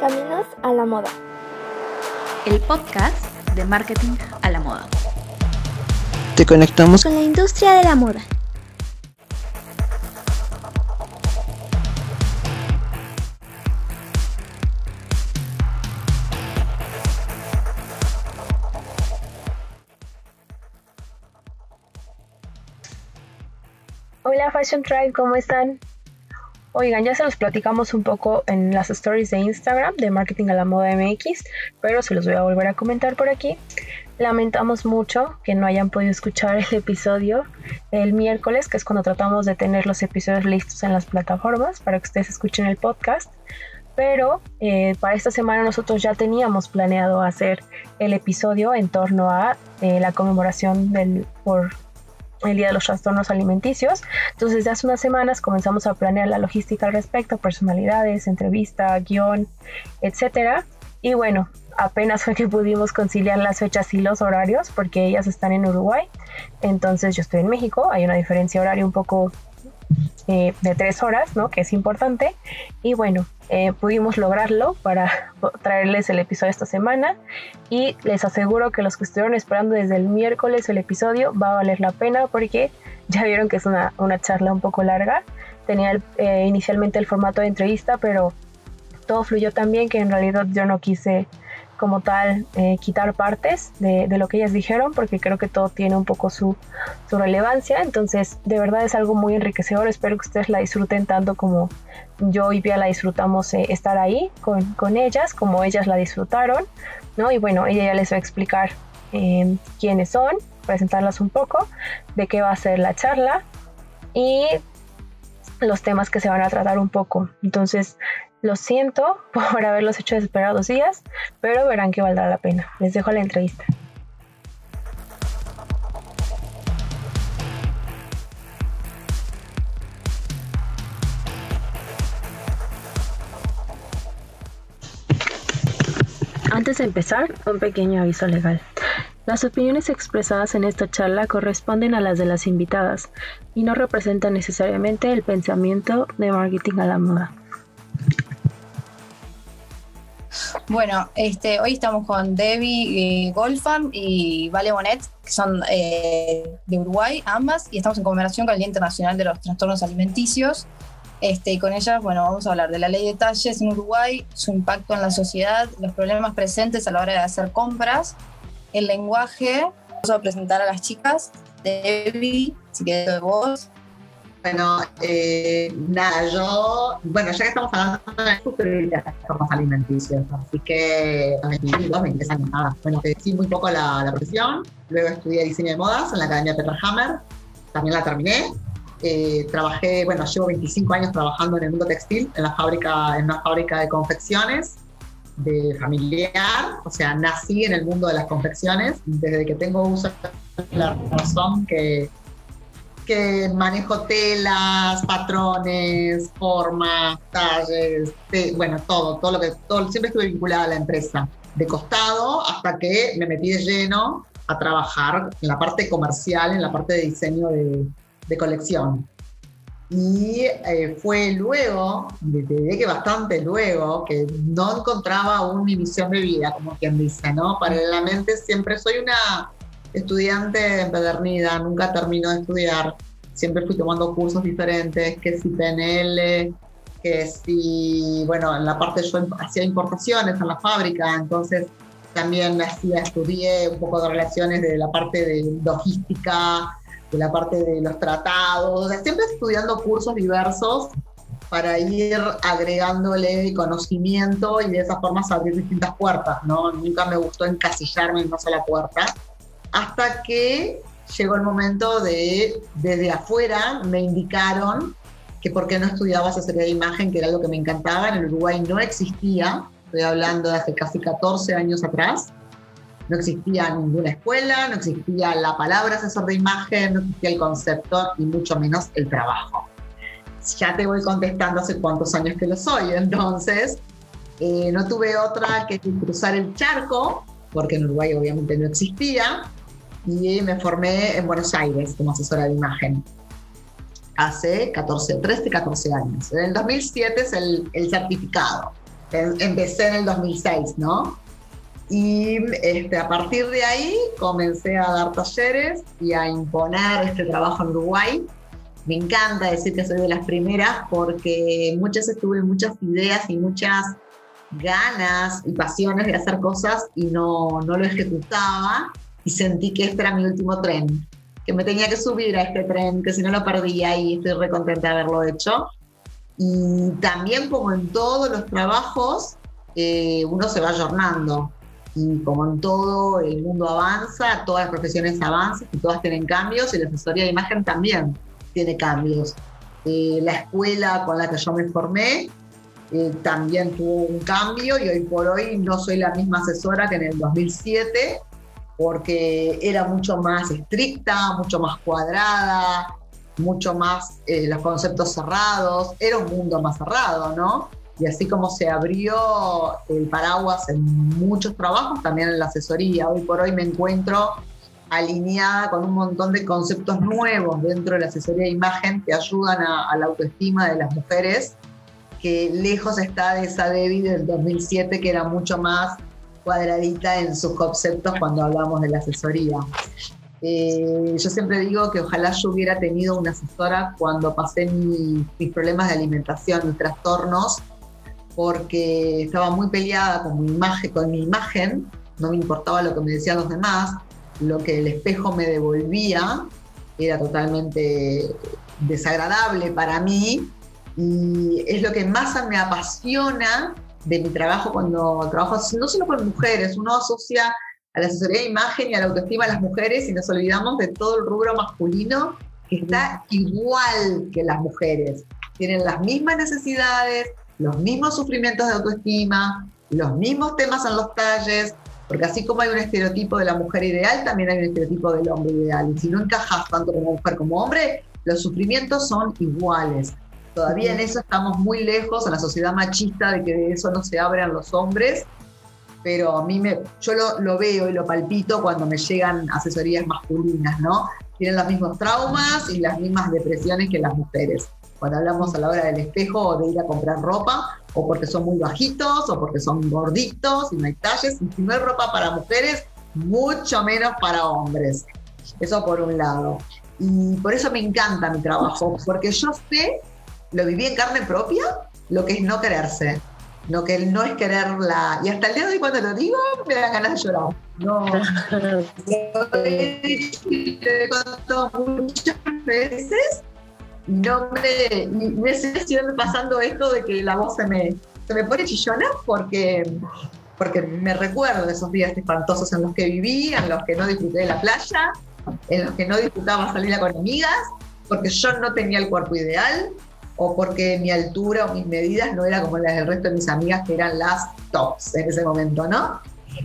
Caminos a la Moda. El podcast de marketing a la moda. Te conectamos con la industria de la moda. Hola Fashion Tribe, ¿cómo están? Oigan, ya se los platicamos un poco en las stories de Instagram de Marketing a la Moda MX, pero se los voy a volver a comentar por aquí. Lamentamos mucho que no hayan podido escuchar el episodio el miércoles, que es cuando tratamos de tener los episodios listos en las plataformas para que ustedes escuchen el podcast. Pero eh, para esta semana nosotros ya teníamos planeado hacer el episodio en torno a eh, la conmemoración del, por el Día de los Trastornos Alimenticios. Entonces, desde hace unas semanas comenzamos a planear la logística al respecto, personalidades, entrevista, guion, etcétera. Y bueno, apenas fue que pudimos conciliar las fechas y los horarios, porque ellas están en Uruguay, entonces yo estoy en México, hay una diferencia horaria un poco eh, de tres horas, ¿no? Que es importante. Y bueno, eh, pudimos lograrlo para traerles el episodio esta semana. Y les aseguro que los que estuvieron esperando desde el miércoles el episodio va a valer la pena porque ya vieron que es una, una charla un poco larga. Tenía eh, inicialmente el formato de entrevista, pero todo fluyó tan bien que en realidad yo no quise como tal eh, quitar partes de, lo que ellas dijeron porque creo que todo tiene un poco su, relevancia. Entonces de verdad es algo muy enriquecedor. Espero que ustedes la disfruten tanto como yo y Pia la disfrutamos eh, estar ahí con, ellas como ellas la disfrutaron ¿no? y bueno ella ya les va a explicar eh, quiénes son presentarlas un poco de qué va a ser la charla. Y los temas que se van a tratar un poco entonces lo siento por haberlos hecho esperar dos días, pero verán que valdrá la pena. Les dejo la entrevista. Antes de empezar, un pequeño aviso legal. Las opiniones expresadas en esta charla corresponden a las de las invitadas y no representan necesariamente el pensamiento de marketing a la moda. Bueno, este, hoy estamos con Debbie eh, Golfam y Vale Bonet, que son eh, de Uruguay, ambas, y estamos en conmemoración con el Día Internacional de los Trastornos Alimenticios. Este, y con ellas, bueno, vamos a hablar de la ley de talles en Uruguay, su impacto en la sociedad, los problemas presentes a la hora de hacer compras, el lenguaje. Vamos a presentar a las chicas. Debbie, si quieres de vos. Bueno, eh, nada, yo, bueno, ya que estamos hablando de las formas alimenticias, así que a 22, 23 años, nada. Bueno, sí muy poco la, la, profesión, luego estudié diseño de modas en la Academia Petra Hammer, también la terminé. Eh, trabajé, bueno, llevo 25 años trabajando en el mundo textil, en la fábrica, en una fábrica de confecciones de familiar, o sea, nací en el mundo de las confecciones, desde que tengo uso la razón que que manejo telas, patrones, formas, talles, bueno, todo, todo lo que, todo, siempre estuve vinculada a la empresa, de costado hasta que me metí de lleno a trabajar en la parte comercial, en la parte de diseño de, de colección. Y eh, fue luego, desde que bastante luego, que no encontraba una misión de vida, como quien dice, ¿no? Paralelamente siempre soy una estudiante empedernida, nunca termino de estudiar. Siempre fui tomando cursos diferentes, que si PNL, que si, bueno, en la parte yo hacía importaciones en la fábrica, entonces también hacía, estudié un poco de relaciones de la parte de logística, de la parte de los tratados, siempre estudiando cursos diversos para ir agregándole conocimiento y de esa forma abrir distintas puertas, ¿no? Nunca me gustó encasillarme en una sola puerta hasta que llegó el momento de, desde afuera, me indicaron que por qué no estudiaba asesoría de imagen, que era algo que me encantaba. En Uruguay no existía, estoy hablando de hace casi 14 años atrás. No existía ninguna escuela, no existía la palabra asesor de imagen, no existía el concepto y mucho menos el trabajo. Ya te voy contestando hace cuántos años que lo soy, entonces eh, no tuve otra que cruzar el charco, porque en Uruguay obviamente no existía, y me formé en Buenos Aires como asesora de imagen hace 14, 13, 14 años. En el 2007 es el, el certificado. Em- Empecé en el 2006, ¿no? Y este, a partir de ahí comencé a dar talleres y a imponer este trabajo en Uruguay. Me encanta decir que soy de las primeras porque muchas veces tuve muchas ideas y muchas ganas y pasiones de hacer cosas y no, no lo ejecutaba y sentí que este era mi último tren, que me tenía que subir a este tren, que si no lo perdía y estoy re contenta de haberlo hecho. Y también como en todos los trabajos, eh, uno se va ayornando. Y como en todo el mundo avanza, todas las profesiones avanzan y todas tienen cambios y la asesoría de imagen también tiene cambios. Eh, la escuela con la que yo me formé eh, también tuvo un cambio y hoy por hoy no soy la misma asesora que en el 2007 porque era mucho más estricta, mucho más cuadrada, mucho más eh, los conceptos cerrados, era un mundo más cerrado, ¿no? Y así como se abrió el paraguas en muchos trabajos, también en la asesoría. Hoy por hoy me encuentro alineada con un montón de conceptos nuevos dentro de la asesoría de imagen que ayudan a, a la autoestima de las mujeres, que lejos está de esa Debbie del 2007 que era mucho más cuadradita en sus conceptos cuando hablamos de la asesoría. Eh, yo siempre digo que ojalá yo hubiera tenido una asesora cuando pasé mi- mis problemas de alimentación, mis trastornos, porque estaba muy peleada con mi, imagen, con mi imagen, no me importaba lo que me decían los demás, lo que el espejo me devolvía era totalmente desagradable para mí y es lo que más me apasiona de mi trabajo cuando trabajo no solo con mujeres, uno asocia a la asesoría de imagen y a la autoestima a las mujeres y nos olvidamos de todo el rubro masculino que está igual que las mujeres. Tienen las mismas necesidades, los mismos sufrimientos de autoestima, los mismos temas en los talles, porque así como hay un estereotipo de la mujer ideal, también hay un estereotipo del hombre ideal. Y si no encajas tanto como mujer como hombre, los sufrimientos son iguales. Todavía en eso estamos muy lejos, en la sociedad machista, de que de eso no se abran los hombres, pero a mí me, yo lo, lo veo y lo palpito cuando me llegan asesorías masculinas, ¿no? Tienen los mismos traumas y las mismas depresiones que las mujeres. Cuando hablamos a la hora del espejo o de ir a comprar ropa, o porque son muy bajitos, o porque son gorditos y no hay talles, y si no hay ropa para mujeres, mucho menos para hombres. Eso por un lado. Y por eso me encanta mi trabajo, porque yo sé, lo viví en carne propia, lo que es no quererse no que no es quererla. Y hasta el día de hoy cuando lo digo me dan ganas de llorar. No. Lo he dicho lo muchas veces. No me, me sigue pasando esto de que la voz se me, se me pone chillona porque, porque me recuerdo de esos días espantosos en los que viví, en los que no disfruté de la playa, en los que no disfrutaba salir con amigas, porque yo no tenía el cuerpo ideal, o porque mi altura o mis medidas no era como las del resto de mis amigas que eran las tops en ese momento, ¿no?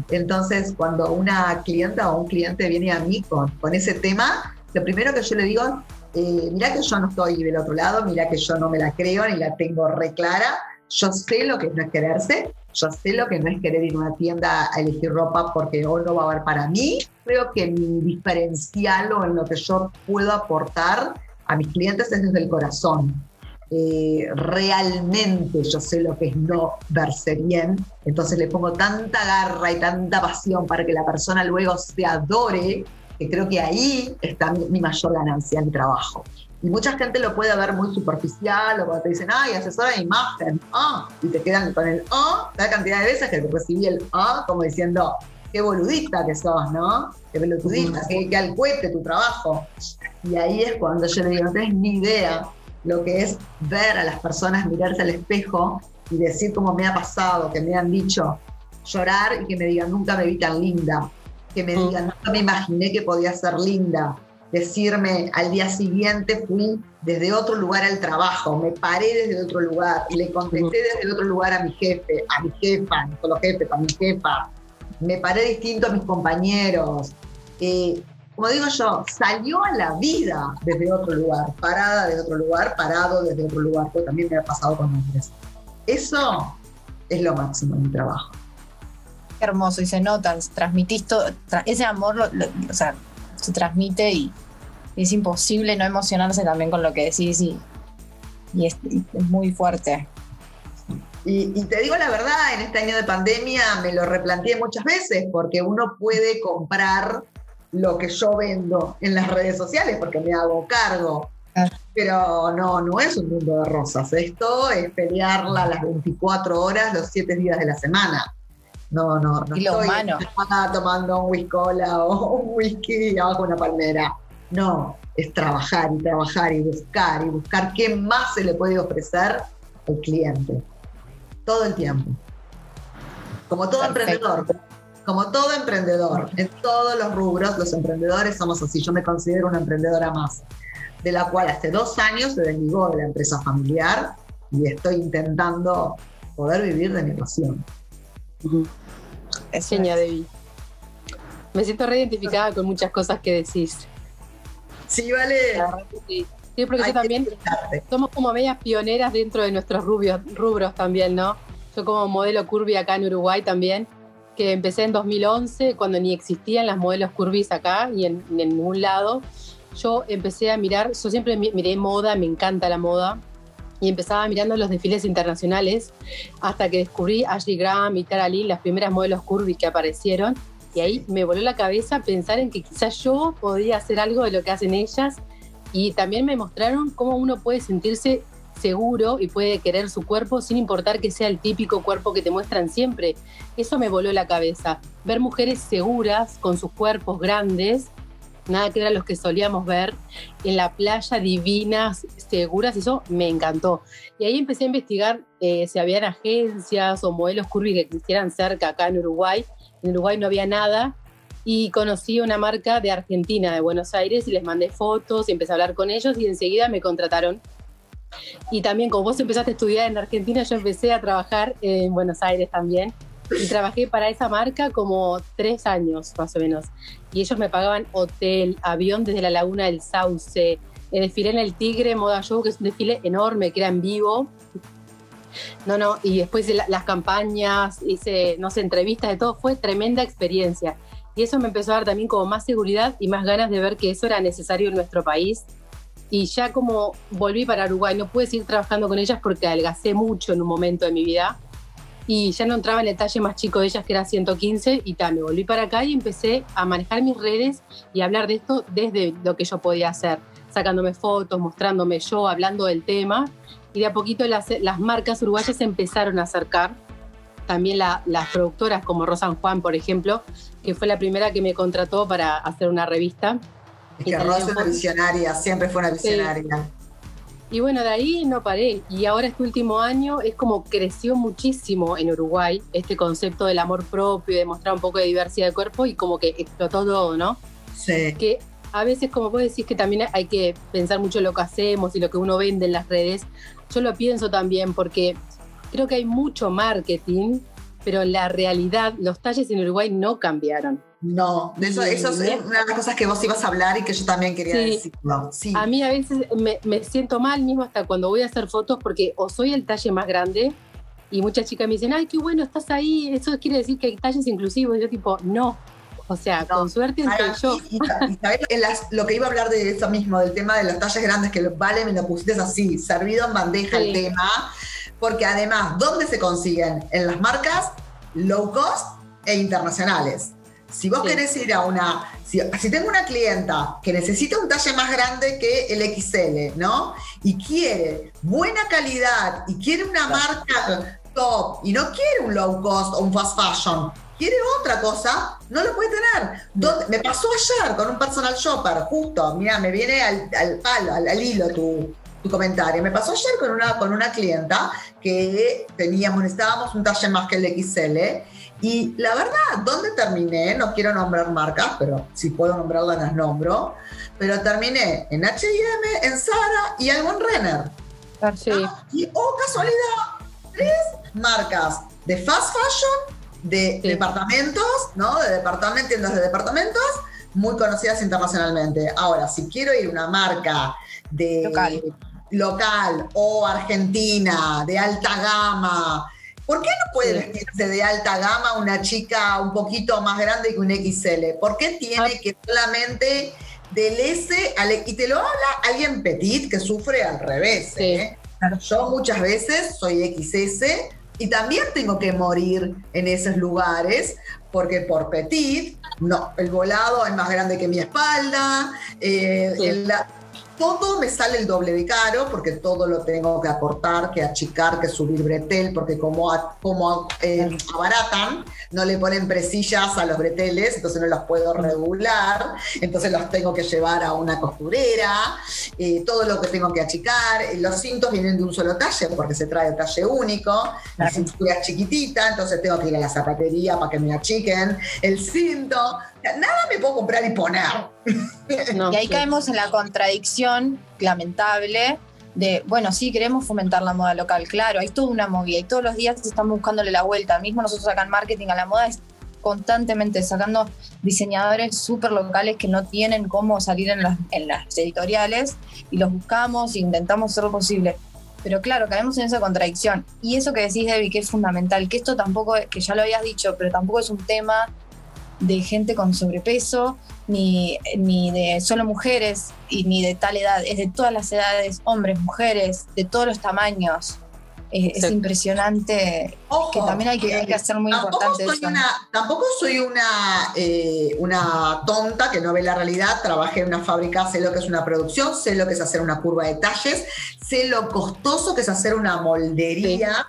Entonces, cuando una clienta o un cliente viene a mí con, con ese tema, lo primero que yo le digo, eh, mira que yo no estoy del otro lado, mira que yo no me la creo ni la tengo re clara, yo sé lo que no es quererse, yo sé lo que no es querer ir a una tienda a elegir ropa porque hoy no va a haber para mí. Creo que mi diferencial o en lo que yo puedo aportar a mis clientes es desde el corazón eh, realmente yo sé lo que es no verse bien, entonces le pongo tanta garra y tanta pasión para que la persona luego se adore, que creo que ahí está mi, mi mayor ganancia en mi trabajo. Y mucha gente lo puede ver muy superficial o cuando te dicen, ay, asesora de imagen, ah, y te quedan con el ah, la cantidad de veces que recibí el ah, como diciendo, qué boludista que sos, ¿no? Qué pelotudista, qué, qué al cohete tu trabajo. Y ahí es cuando yo le digo, no tenés ni idea lo que es ver a las personas mirarse al espejo y decir como me ha pasado, que me han dicho llorar y que me digan nunca me vi tan linda, que me digan nunca me imaginé que podía ser linda, decirme al día siguiente fui desde otro lugar al trabajo, me paré desde otro lugar y le contesté desde otro lugar a mi jefe, a mi jefa, no solo jefe, a mi jefa, me paré distinto a mis compañeros. Eh, como digo yo, salió a la vida desde otro lugar, parada desde otro lugar, parado desde otro lugar, porque también me ha pasado con hombres. Eso es lo máximo en mi trabajo. Qué hermoso, y se nota, transmitís todo, tra ese amor, lo, lo, o sea, se transmite y es imposible no emocionarse también con lo que decís y, y es, es, muy fuerte. Y, y, te digo la verdad, en este año de pandemia me lo replanteé muchas veces porque uno puede comprar lo que yo vendo en las redes sociales porque me hago cargo. Pero no, no es un mundo de rosas. Esto es pelearla las 24 horas, los 7 días de la semana. No, no, no y lo estoy humano. tomando un whisky o un whisky abajo una palmera. No, es trabajar y trabajar y buscar y buscar qué más se le puede ofrecer al cliente. Todo el tiempo. Como todo Perfecto. emprendedor. Como todo emprendedor. En todos los rubros, los emprendedores somos así. Yo me considero una emprendedora más. De la cual hace dos años se desligó de la empresa familiar y estoy intentando poder vivir de mi pasión. Es genial, Debbie. Me siento reidentificada con muchas cosas que decís. Sí, vale. La verdad que sí. Sí, porque Hay yo también somos como medias pioneras dentro de nuestros rubios, rubros también, ¿no? Yo como modelo curvy acá en Uruguay también, que empecé en 2011, cuando ni existían las modelos curvis acá y en, en ningún lado. Yo empecé a mirar, yo siempre mi- miré moda, me encanta la moda, y empezaba mirando los desfiles internacionales hasta que descubrí Ashley Graham y Tara Lee, las primeras modelos curvy que aparecieron. Y ahí me voló la cabeza pensar en que quizás yo podía hacer algo de lo que hacen ellas. Y también me mostraron cómo uno puede sentirse seguro y puede querer su cuerpo sin importar que sea el típico cuerpo que te muestran siempre. Eso me voló la cabeza. Ver mujeres seguras con sus cuerpos grandes, nada que eran los que solíamos ver, en la playa divinas, seguras, eso me encantó. Y ahí empecé a investigar eh, si habían agencias o modelos curvy que existieran cerca acá en Uruguay. En Uruguay no había nada y conocí una marca de Argentina, de Buenos Aires, y les mandé fotos y empecé a hablar con ellos y enseguida me contrataron. Y también como vos empezaste a estudiar en Argentina, yo empecé a trabajar en Buenos Aires también. Y trabajé para esa marca como tres años más o menos. Y ellos me pagaban hotel, avión desde la Laguna del Sauce. Eh, desfilé en el Tigre Moda Show, que es un desfile enorme, que era en vivo. No, no, y después de la- las campañas, hice, no sé, entrevistas de todo, fue tremenda experiencia. Y eso me empezó a dar también como más seguridad y más ganas de ver que eso era necesario en nuestro país. Y ya como volví para Uruguay, no pude seguir trabajando con ellas porque adelgacé mucho en un momento de mi vida. Y ya no entraba en el talle más chico de ellas, que era 115, y tal, me volví para acá y empecé a manejar mis redes y a hablar de esto desde lo que yo podía hacer, sacándome fotos, mostrándome yo, hablando del tema. Y de a poquito las, las marcas uruguayas se empezaron a acercar. También la- las productoras como Rosan Juan, por ejemplo, que fue la primera que me contrató para hacer una revista. Es que Rosa es una visionaria, siempre fue una visionaria. Y bueno, de ahí no paré. Y ahora este último año es como creció muchísimo en Uruguay este concepto del amor propio, de mostrar un poco de diversidad de cuerpo y como que explotó todo, ¿no? Sí. Que a veces, como vos decís, que también hay que pensar mucho lo que hacemos y lo que uno vende en las redes. Yo lo pienso también porque creo que hay mucho marketing, pero la realidad los talles en Uruguay no cambiaron. No, de eso, Y- eso es una de las cosas que vos ibas a hablar y que yo también quería Sí. decirlo. Sí. A mí a veces me, me siento mal mismo hasta cuando voy a hacer fotos porque o soy el talle más grande y muchas chicas me dicen, ay, qué bueno, estás ahí, eso quiere decir que hay talles inclusivos. Y yo tipo, no. O sea, No. con suerte entre yo. y, y sabés en las- lo que iba a hablar de eso mismo, del tema de los talles grandes, que vale, me lo pusiste así, servido en bandeja Sí. el tema, porque además, ¿dónde se consiguen? En las marcas low cost e internacionales. Si vos Sí. querés ir a una, si, si tengo una clienta que necesita un talle más grande que el XL, ¿no? Y quiere buena calidad y quiere una marca top y no quiere un low cost o un fast fashion, quiere otra cosa, no lo puede tener. ¿Dónde- Me pasó ayer con un personal shopper, justo, mira, me viene al, al palo, al, al hilo tu, tu comentario. Me pasó ayer con una, con una clienta que teníamos, necesitábamos un talle más que el XL. Y la verdad, ¿dónde terminé? No quiero nombrar marcas, pero si puedo nombrarlas las nombro. Pero terminé en HM, en Zara y en Renner. Sí. Y, oh casualidad, tres marcas de fast fashion, de Sí. departamentos, ¿no? De departamentos, tiendas de departamentos, muy conocidas internacionalmente. Ahora, si quiero ir a una marca de Local. local o argentina, de alta gama, ¿por qué no puede vestirse de alta gama una chica un poquito más grande que un XL? ¿Por qué tiene Ah. que solamente del S al Y te lo habla alguien petit que sufre al revés? Sí. ¿eh? Yo muchas veces soy XS y también tengo que morir en esos lugares porque por petit, no, el volado es más grande que mi espalda, eh, Sí. el- todo me sale el doble de caro porque todo lo tengo que acortar, que achicar, que subir bretel, porque como, a- como eh, abaratan, no le ponen presillas a los breteles, entonces no los puedo regular, entonces los tengo que llevar a una costurera, eh, todo lo que tengo que achicar, eh, los cintos vienen de un solo talle porque se trae talle único, la cintura es chiquitita, entonces tengo que ir a la zapatería para que me achiquen el cinto, nada me puedo comprar y poner. No, Y ahí sí. caemos en la contradicción lamentable de, bueno, sí, queremos fomentar la moda local, claro, hay toda una movida y todos los días estamos buscándole la vuelta. Mismo nosotros acá en marketing a la moda es constantemente sacando diseñadores súper locales que no tienen cómo salir en las, en las editoriales y los buscamos e intentamos hacer lo posible. Pero claro, caemos en esa contradicción. Y eso que decís, Debbie, que es fundamental, que esto tampoco, que ya lo habías dicho, pero tampoco es un tema de gente con sobrepeso, ni, ni de solo mujeres, y ni de tal edad, es de todas las edades, hombres, mujeres, de todos los tamaños. Es, es impresionante, Ojo, que también hay que, hay que hacer muy tampoco importante soy eso. una, tampoco soy una, eh, una tonta que no ve la realidad. Trabajé en una fábrica, sé lo que es una producción, sé lo que es hacer una curva de talles, sé lo costoso que es hacer una moldería.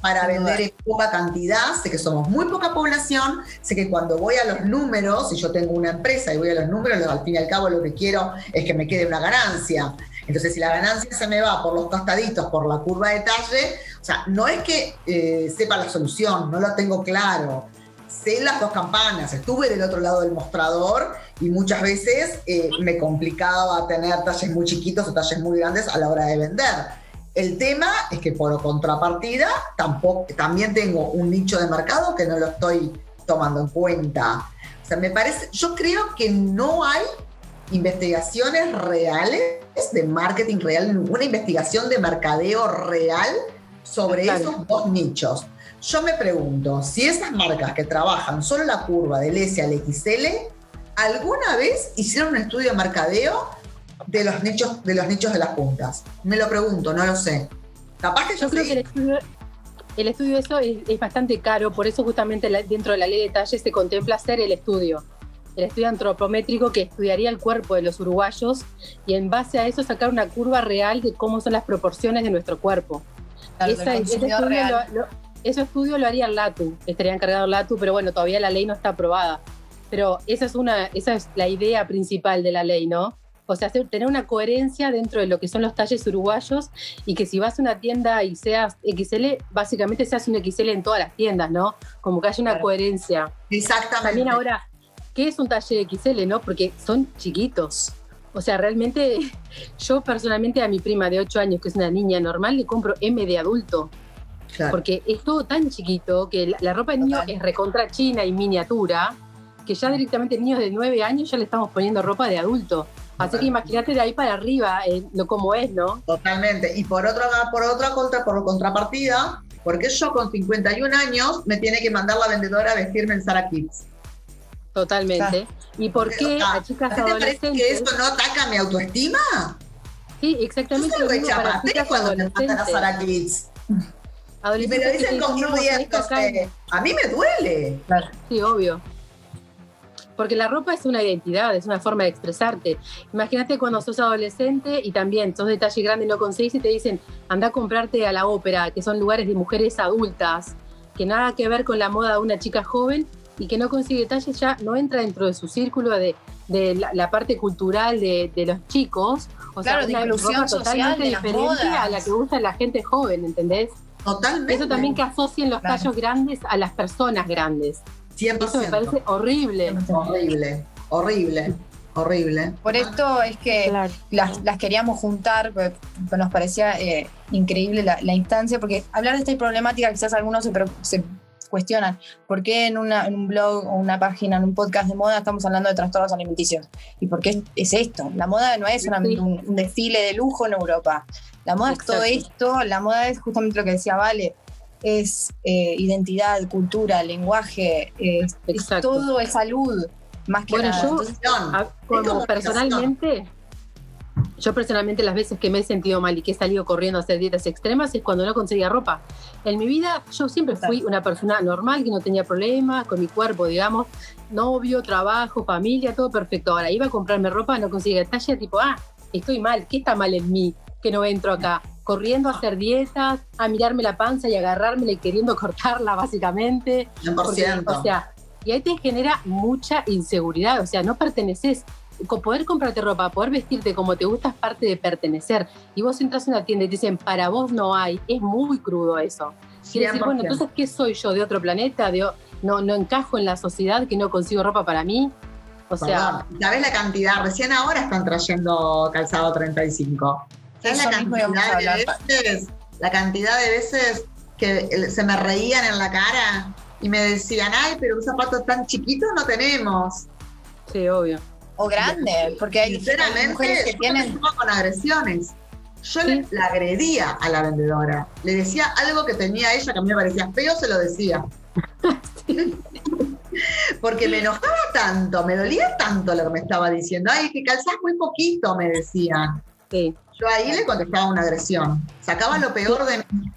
Para Sin vender duda. en poca cantidad, sé que somos muy poca población, sé que cuando voy a los números, si yo tengo una empresa y voy a los números, al fin y al cabo lo que quiero es que me quede una ganancia. Entonces, si la ganancia se me va por los costaditos, por la curva de talle, o sea, no es que eh, sepa la solución, no lo tengo claro. Sé las dos campanas, estuve del otro lado del mostrador y muchas veces eh, me complicaba tener talles muy chiquitos o talles muy grandes a la hora de vender. El tema es que por contrapartida tampoco, también tengo un nicho de mercado que no lo estoy tomando en cuenta. O sea, me parece, yo creo que no hay investigaciones reales de marketing real, una investigación de mercadeo real sobre Claro. esos dos nichos. Yo me pregunto, si esas marcas que trabajan solo la curva del S al XL, ¿alguna vez hicieron un estudio de mercadeo de los nichos de, los nichos de las puntas? Me lo pregunto, no lo sé. Capaz que Yo creo que el estudio, el estudio eso es, es bastante caro, por eso justamente la- dentro de la ley de talles se contempla hacer el estudio, el estudio antropométrico que estudiaría el cuerpo de los uruguayos y en base a eso sacar una curva real de cómo son las proporciones de nuestro cuerpo. Claro, Esa- ese, estudio real. lo, lo- ese estudio lo haría el LATU, estaría encargado el LATU, pero bueno, todavía la ley no está aprobada. Pero esa es, una, esa es la idea principal de la ley, ¿no? O sea, tener una coherencia dentro de lo que son los talles uruguayos y que si vas a una tienda y seas XL, básicamente seas un XL en todas las tiendas, ¿no? Como que haya una Claro. coherencia. Exactamente. También ahora, ¿qué es un talle XL, no? Porque son chiquitos. O sea, realmente yo personalmente a mi prima de 8 años, que es una niña normal, le compro M de adulto. Claro. Porque es todo tan chiquito que la, la ropa de niño Total. es recontra china y miniatura, que ya directamente niños de 9 años ya le estamos poniendo ropa de adulto. Así que imagínate de ahí para arriba eh, lo como es, ¿no? Totalmente. Y por otra, por otra contra, por contrapartida, porque yo con 51 años me tiene que mandar la vendedora a vestirme en Sara Kids. Totalmente. ¿Y por qué Ah, a chicas ¿A ti te parece que eso no ataca mi autoestima? Sí, Yo exactamente soy lo mismo para chicas cuando me mandan a. Sara Kids. Y me lo dicen con "No, riéndose. A mí me duele. Sí, obvio. Porque la ropa es una identidad, es una forma de expresarte. Imagínate cuando sos adolescente y también sos de talle grande y no conseguís y te dicen, anda a comprarte a la ópera, que son lugares de mujeres adultas, que nada que ver con la moda de una chica joven y que no consigue talle, ya no entra dentro de su círculo de, de la, la parte cultural de, de los chicos. O Claro, sea, una inclusión ropa social totalmente de diferente modas. a la que usa la gente joven, ¿entendés? Totalmente. Eso también que asocien los Claro. tallos grandes a las personas grandes. 100%. Eso me parece horrible. horrible, horrible, horrible. Por esto es que Claro. las, las queríamos juntar, porque nos parecía eh, increíble la, la instancia, porque hablar de esta problemática quizás algunos se, se cuestionan, ¿por qué en, una- en un blog o una página, en un podcast de moda estamos hablando de trastornos alimenticios? ¿Y por qué es, es esto? La moda no es Sí. un, un desfile de lujo en Europa. La moda es todo Exacto. esto, la moda es justamente lo que decía Vale, es eh, identidad, cultura, lenguaje, eh, es todo es salud, más que Bueno, nada. yo- Entonces. Como personalmente, Yo personalmente las veces que me he sentido mal y que he salido corriendo a hacer dietas extremas es cuando no conseguía ropa. En mi vida yo siempre fui una persona normal que no tenía problemas con mi cuerpo, digamos, novio, trabajo, familia, todo perfecto. Ahora iba a comprarme ropa, no conseguía talla, tipo, ah, estoy mal, ¿qué está mal en mí que no entro acá? Corriendo a hacer dietas, a mirarme la panza y agarrármela y queriendo cortarla básicamente. 100%. Porque, o sea, y ahí te genera mucha inseguridad, o sea, no perteneces poder comprarte ropa, poder vestirte como te gusta es parte de pertenecer. Y vos entras en una tienda y te dicen, para vos no hay, es muy crudo eso. Quiere decir, bueno, entonces, ¿qué soy yo? ¿De otro planeta? ¿De, no, ¿No encajo en la sociedad que no consigo ropa para mí? O sea... ¿Sabes la cantidad? Recién ahora están trayendo calzado 35. ¿Sabes la cantidad, de veces, la cantidad de veces que se me reían en la cara y me decían, ay, pero un zapato tan chiquito no tenemos? Sí, obvio o grande, porque hay mujeres que tienen con agresiones. Yo le, la agredía a la vendedora, le decía algo que tenía ella que a mí me parecía feo, se lo decía. Porque me enojaba tanto, me dolía tanto lo que me estaba diciendo. Ay, que calzás muy poquito, me decían. Yo ahí le contestaba una agresión. Sacaba lo peor de mí.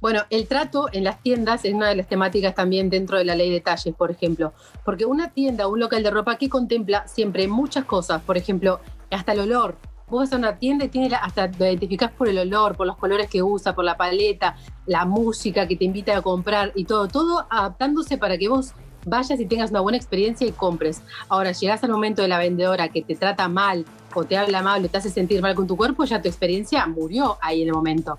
Bueno, el trato en las tiendas es una de las temáticas también dentro de la ley de talles, por ejemplo, porque una tienda, un local de ropa que contempla siempre muchas cosas, por ejemplo, hasta el olor. Vos vas a una tienda y tiene hasta lo identificás por el olor, por los colores que usa, por la paleta, la música que te invita a comprar y todo, todo adaptándose para que vos vayas y tengas una buena experiencia y compres. Ahora, llegás al momento de la vendedora que te trata mal o te habla mal o te hace sentir mal con tu cuerpo, ya tu experiencia murió ahí en el momento.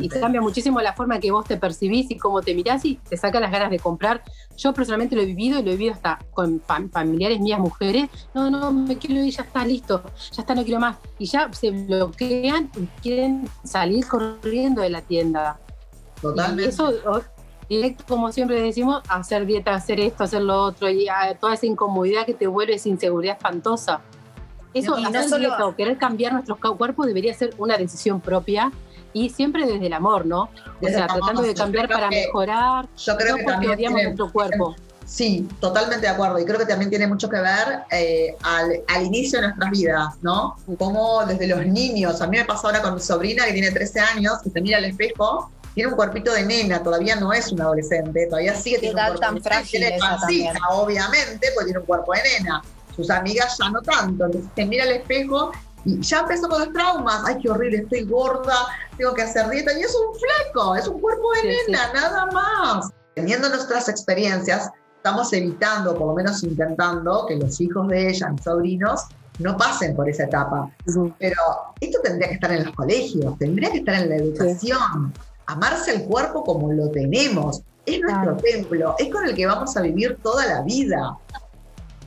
Y, y, cambia muchísimo la forma que vos te percibís y cómo te mirás y te saca las ganas de comprar. Yo personalmente lo he vivido y lo he vivido hasta con familiares mías, mujeres. No, no, me quiero ir, ya está, listo, ya está, no quiero más. Y ya se bloquean y quieren salir corriendo de la tienda. Totalmente. Y eso directo, como siempre decimos, hacer dieta, hacer esto, hacer lo otro, y ah, toda esa incomodidad que te vuelve esa inseguridad espantosa. Eso, hacer solo... dieta o querer cambiar nuestros cuerpos debería ser una decisión propia y siempre desde el amor, ¿no? o sea, tratando de cambiar para mejorar, yo creo no que porque odiamos nuestro cuerpo. Sí, totalmente de acuerdo. Y creo que también tiene mucho que ver eh, al, al, inicio de nuestras vidas, ¿no? Como desde los niños, a mí me pasa ahora con mi sobrina que tiene 13 años, y se mira al espejo tiene un cuerpito de nena, todavía no es un adolescente, todavía sigue teniendo un cuerpo tan frágil tiene pancita, obviamente, pues tiene un cuerpo de nena. Sus amigas ya no tanto, entonces se mira al espejo y ya empezó con los traumas. Ay, qué horrible, estoy gorda, tengo que hacer dieta. Y es un fleco, es un cuerpo de sí, nena, sí. nada más. Teniendo nuestras experiencias, estamos evitando, por lo menos intentando, que los hijos de ella, mis sobrinos, no pasen por esa etapa. Pero esto tendría que estar en los colegios, tendría que estar en la educación. Sí amarse el cuerpo como lo tenemos. Es nuestro claro. templo, es con el que vamos a vivir toda la vida.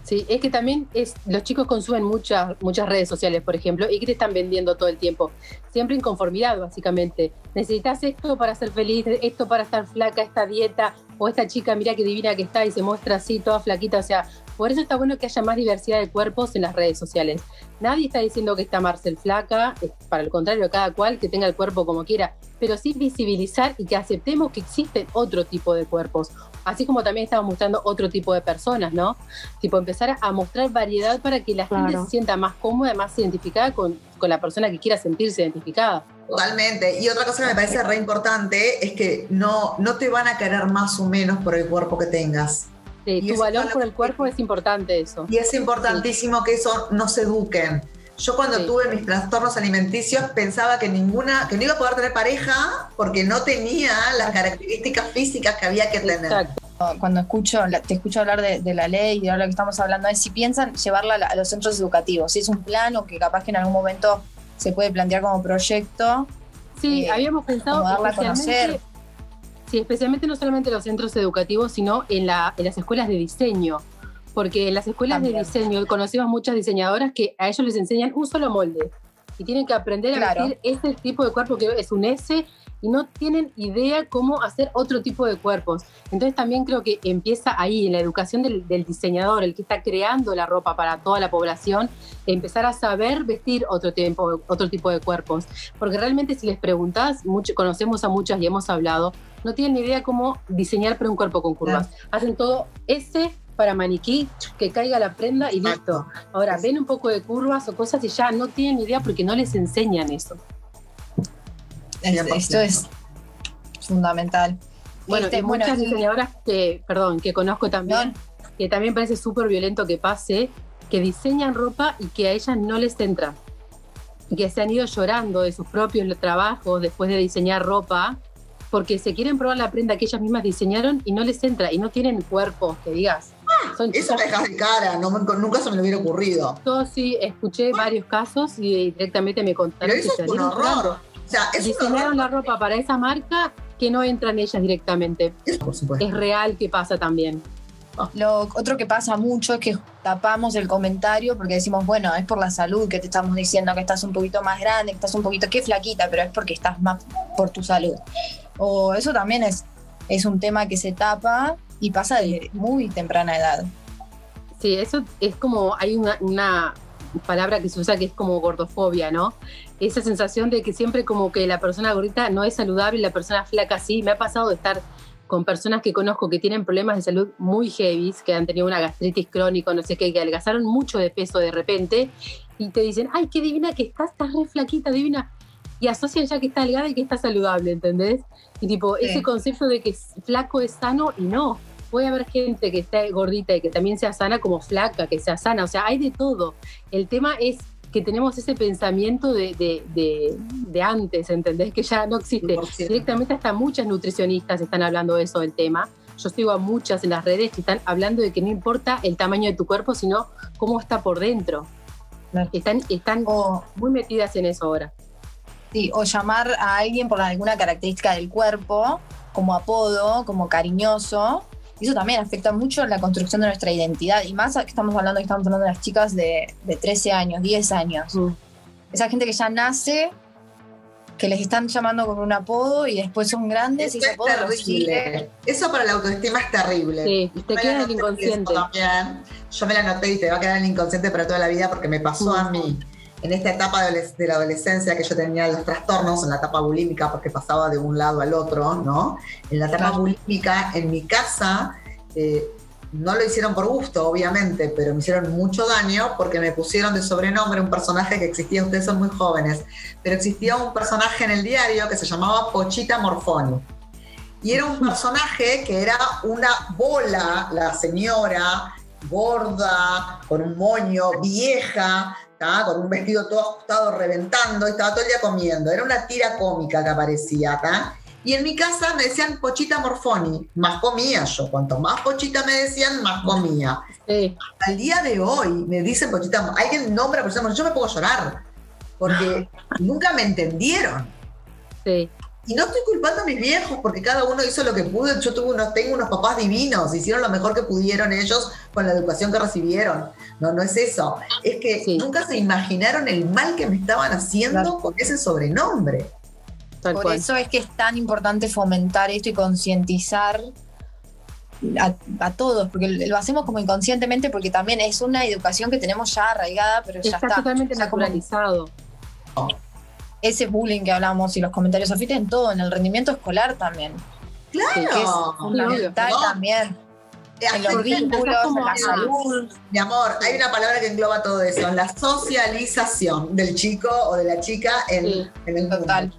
Sí, es que también es, los chicos consumen muchas, muchas redes sociales, por ejemplo, y que te están vendiendo todo el tiempo. Siempre inconformidad, básicamente. Necesitas esto para ser feliz, esto para estar flaca, esta dieta, o esta chica, mira qué divina que está y se muestra así, toda flaquita. O sea, por eso está bueno que haya más diversidad de cuerpos en las redes sociales. Nadie está diciendo que está Marcel flaca, para el contrario, cada cual que tenga el cuerpo como quiera, pero sí visibilizar y que aceptemos que existen otro tipo de cuerpos, así como también estamos mostrando otro tipo de personas, ¿no? Tipo, empezar a mostrar variedad para que la claro. gente se sienta más cómoda, más identificada con, con la persona que quiera sentirse identificada. Totalmente. Y otra cosa que me parece re importante es que no, no te van a querer más o menos por el cuerpo que tengas. Sí, y tu valor por el cuerpo es importante eso. Y es importantísimo sí. que eso nos eduquen. Yo cuando sí. tuve mis trastornos alimenticios pensaba que ninguna, que no iba a poder tener pareja porque no tenía las características físicas que había que tener. Exacto. Cuando escucho, te escucho hablar de, de, la ley y de lo que estamos hablando es si piensan llevarla a los centros educativos, si es un plan o que capaz que en algún momento se puede plantear como proyecto. Sí, eh, habíamos pensado darla a conocer. Sí, especialmente no solamente en los centros educativos, sino en, la, en las escuelas de diseño porque en las escuelas También. de diseño conocemos muchas diseñadoras que a ellos les enseñan un solo molde y tienen que aprender a claro. vestir ese tipo de cuerpo que es un S y no tienen idea cómo hacer otro tipo de cuerpos. Entonces también creo que empieza ahí, en la educación del, del diseñador, el que está creando la ropa para toda la población, empezar a saber vestir otro, tiempo, otro tipo de cuerpos. Porque realmente si les preguntas, mucho, conocemos a muchas y hemos hablado, no tienen ni idea cómo diseñar para un cuerpo con curvas. Claro. Hacen todo S para maniquí, que caiga la prenda y listo. Ahora, ven un poco de curvas o cosas y ya no tienen idea porque no les enseñan eso. Es- esto es fundamental. Bueno, Este, y muchas bueno, diseñadoras que, perdón, que conozco también, que también parece súper violento que pase, que diseñan ropa y que a ellas no les entra. Y que se han ido llorando de sus propios trabajos después de diseñar ropa, porque se quieren probar la prenda que ellas mismas diseñaron y no les entra, y no tienen cuerpos, que digas. Son Eso me deja de cara, no me- nunca se me lo hubiera ocurrido. Yo sí escuché varios casos y directamente me contaron Pero eso que es un horror. O sea, es un Diseñaron horror. la ropa para esa marca que no entran ellas directamente. Eso, por supuesto. Es real que pasa también. Lo otro que pasa mucho es que tapamos el comentario porque decimos, bueno, es por la salud que te estamos diciendo que estás un poquito más grande, que estás un poquito, que flaquita, pero es porque estás más por tu salud. O eso también es, es un tema que se tapa y pasa de muy temprana edad. Sí, eso es como, hay una, una palabra que se usa que es como gordofobia, ¿no? Esa sensación de que siempre como que la persona gordita no es saludable y la persona flaca sí. Me ha pasado de estar con personas que conozco que tienen problemas de salud muy heavy, que han tenido una gastritis crónica, no sé qué, que adelgazaron mucho de peso de repente y te dicen, ay, qué divina que estás, estás re flaquita, divina. Y asocian ya que está delgada y que está saludable, ¿entendés? Y tipo, Sí. ese concepto de que flaco es sano y no. Puede haber gente que esté gordita y que también sea sana como flaca, que sea sana. O sea, hay de todo. El tema es que tenemos ese pensamiento de, de- de- de antes, ¿entendés? Que ya no existe. 100%. Directamente hasta muchas nutricionistas están hablando de eso del tema. Yo sigo a muchas en las redes que están hablando de que no importa el tamaño de tu cuerpo, sino cómo está por dentro. Están, están muy metidas en eso ahora. Sí, o llamar a alguien por alguna característica del cuerpo, como apodo, como cariñoso. Y eso también afecta mucho la construcción de nuestra identidad. Y más que estamos hablando, que estamos hablando de las chicas de, de 13 años, 10 años. Mm. esa gente que ya nace, que les están llamando con un apodo y después son grandes y Eso es los sigue. terrible. Eso para la autoestima es terrible. Sí, Y te queda la el inconsciente. Yo me la anoté y te va a quedar en el inconsciente para toda la vida porque me pasó a mí. En esta etapa de la adolescencia que yo tenía los trastornos, en la etapa bulímica, porque pasaba de un lado al otro, ¿no? En la etapa bulímica, en mi casa, eh, no lo hicieron por gusto, obviamente, pero me hicieron mucho daño porque me pusieron de sobrenombre un personaje que existía, ustedes son muy jóvenes, pero existía un personaje en el diario que se llamaba Pochita Morfoni. Y era un personaje que era una bola, la señora, gorda, con un moño, vieja, con un vestido todo ajustado, reventando, y estaba todo el día comiendo. Era una tira cómica que aparecía acá. Y en mi casa me decían Pochita Morfoni, más comía yo. Cuanto más Pochita me decían, más comía. Sí, Al día de hoy me dicen Pochita, alguien nombra Pochita Morfoni, yo me a llorar, porque nunca me entendieron. sí. Y no estoy culpando a mis viejos porque cada uno hizo lo que pudo. Yo tuve unos, tengo unos papás divinos, hicieron lo mejor que pudieron ellos con la educación que recibieron. No, no es eso. Es que Sí. nunca se imaginaron el mal que me estaban haciendo Claro. con ese sobrenombre. Tal Por cual. eso es que es tan importante fomentar esto y concientizar a, a todos, porque lo hacemos como inconscientemente, porque también es una educación que tenemos ya arraigada, pero ya Está está. totalmente O sea, como naturalizado. Ese bullying que hablamos y los comentarios afectan en todo, en el rendimiento escolar también, Claro. que es fundamental No. también, en los vínculos, en la salud. Mi amor, hay una palabra que engloba todo eso, la socialización del chico o de la chica en, Sí, en el mundo. Total.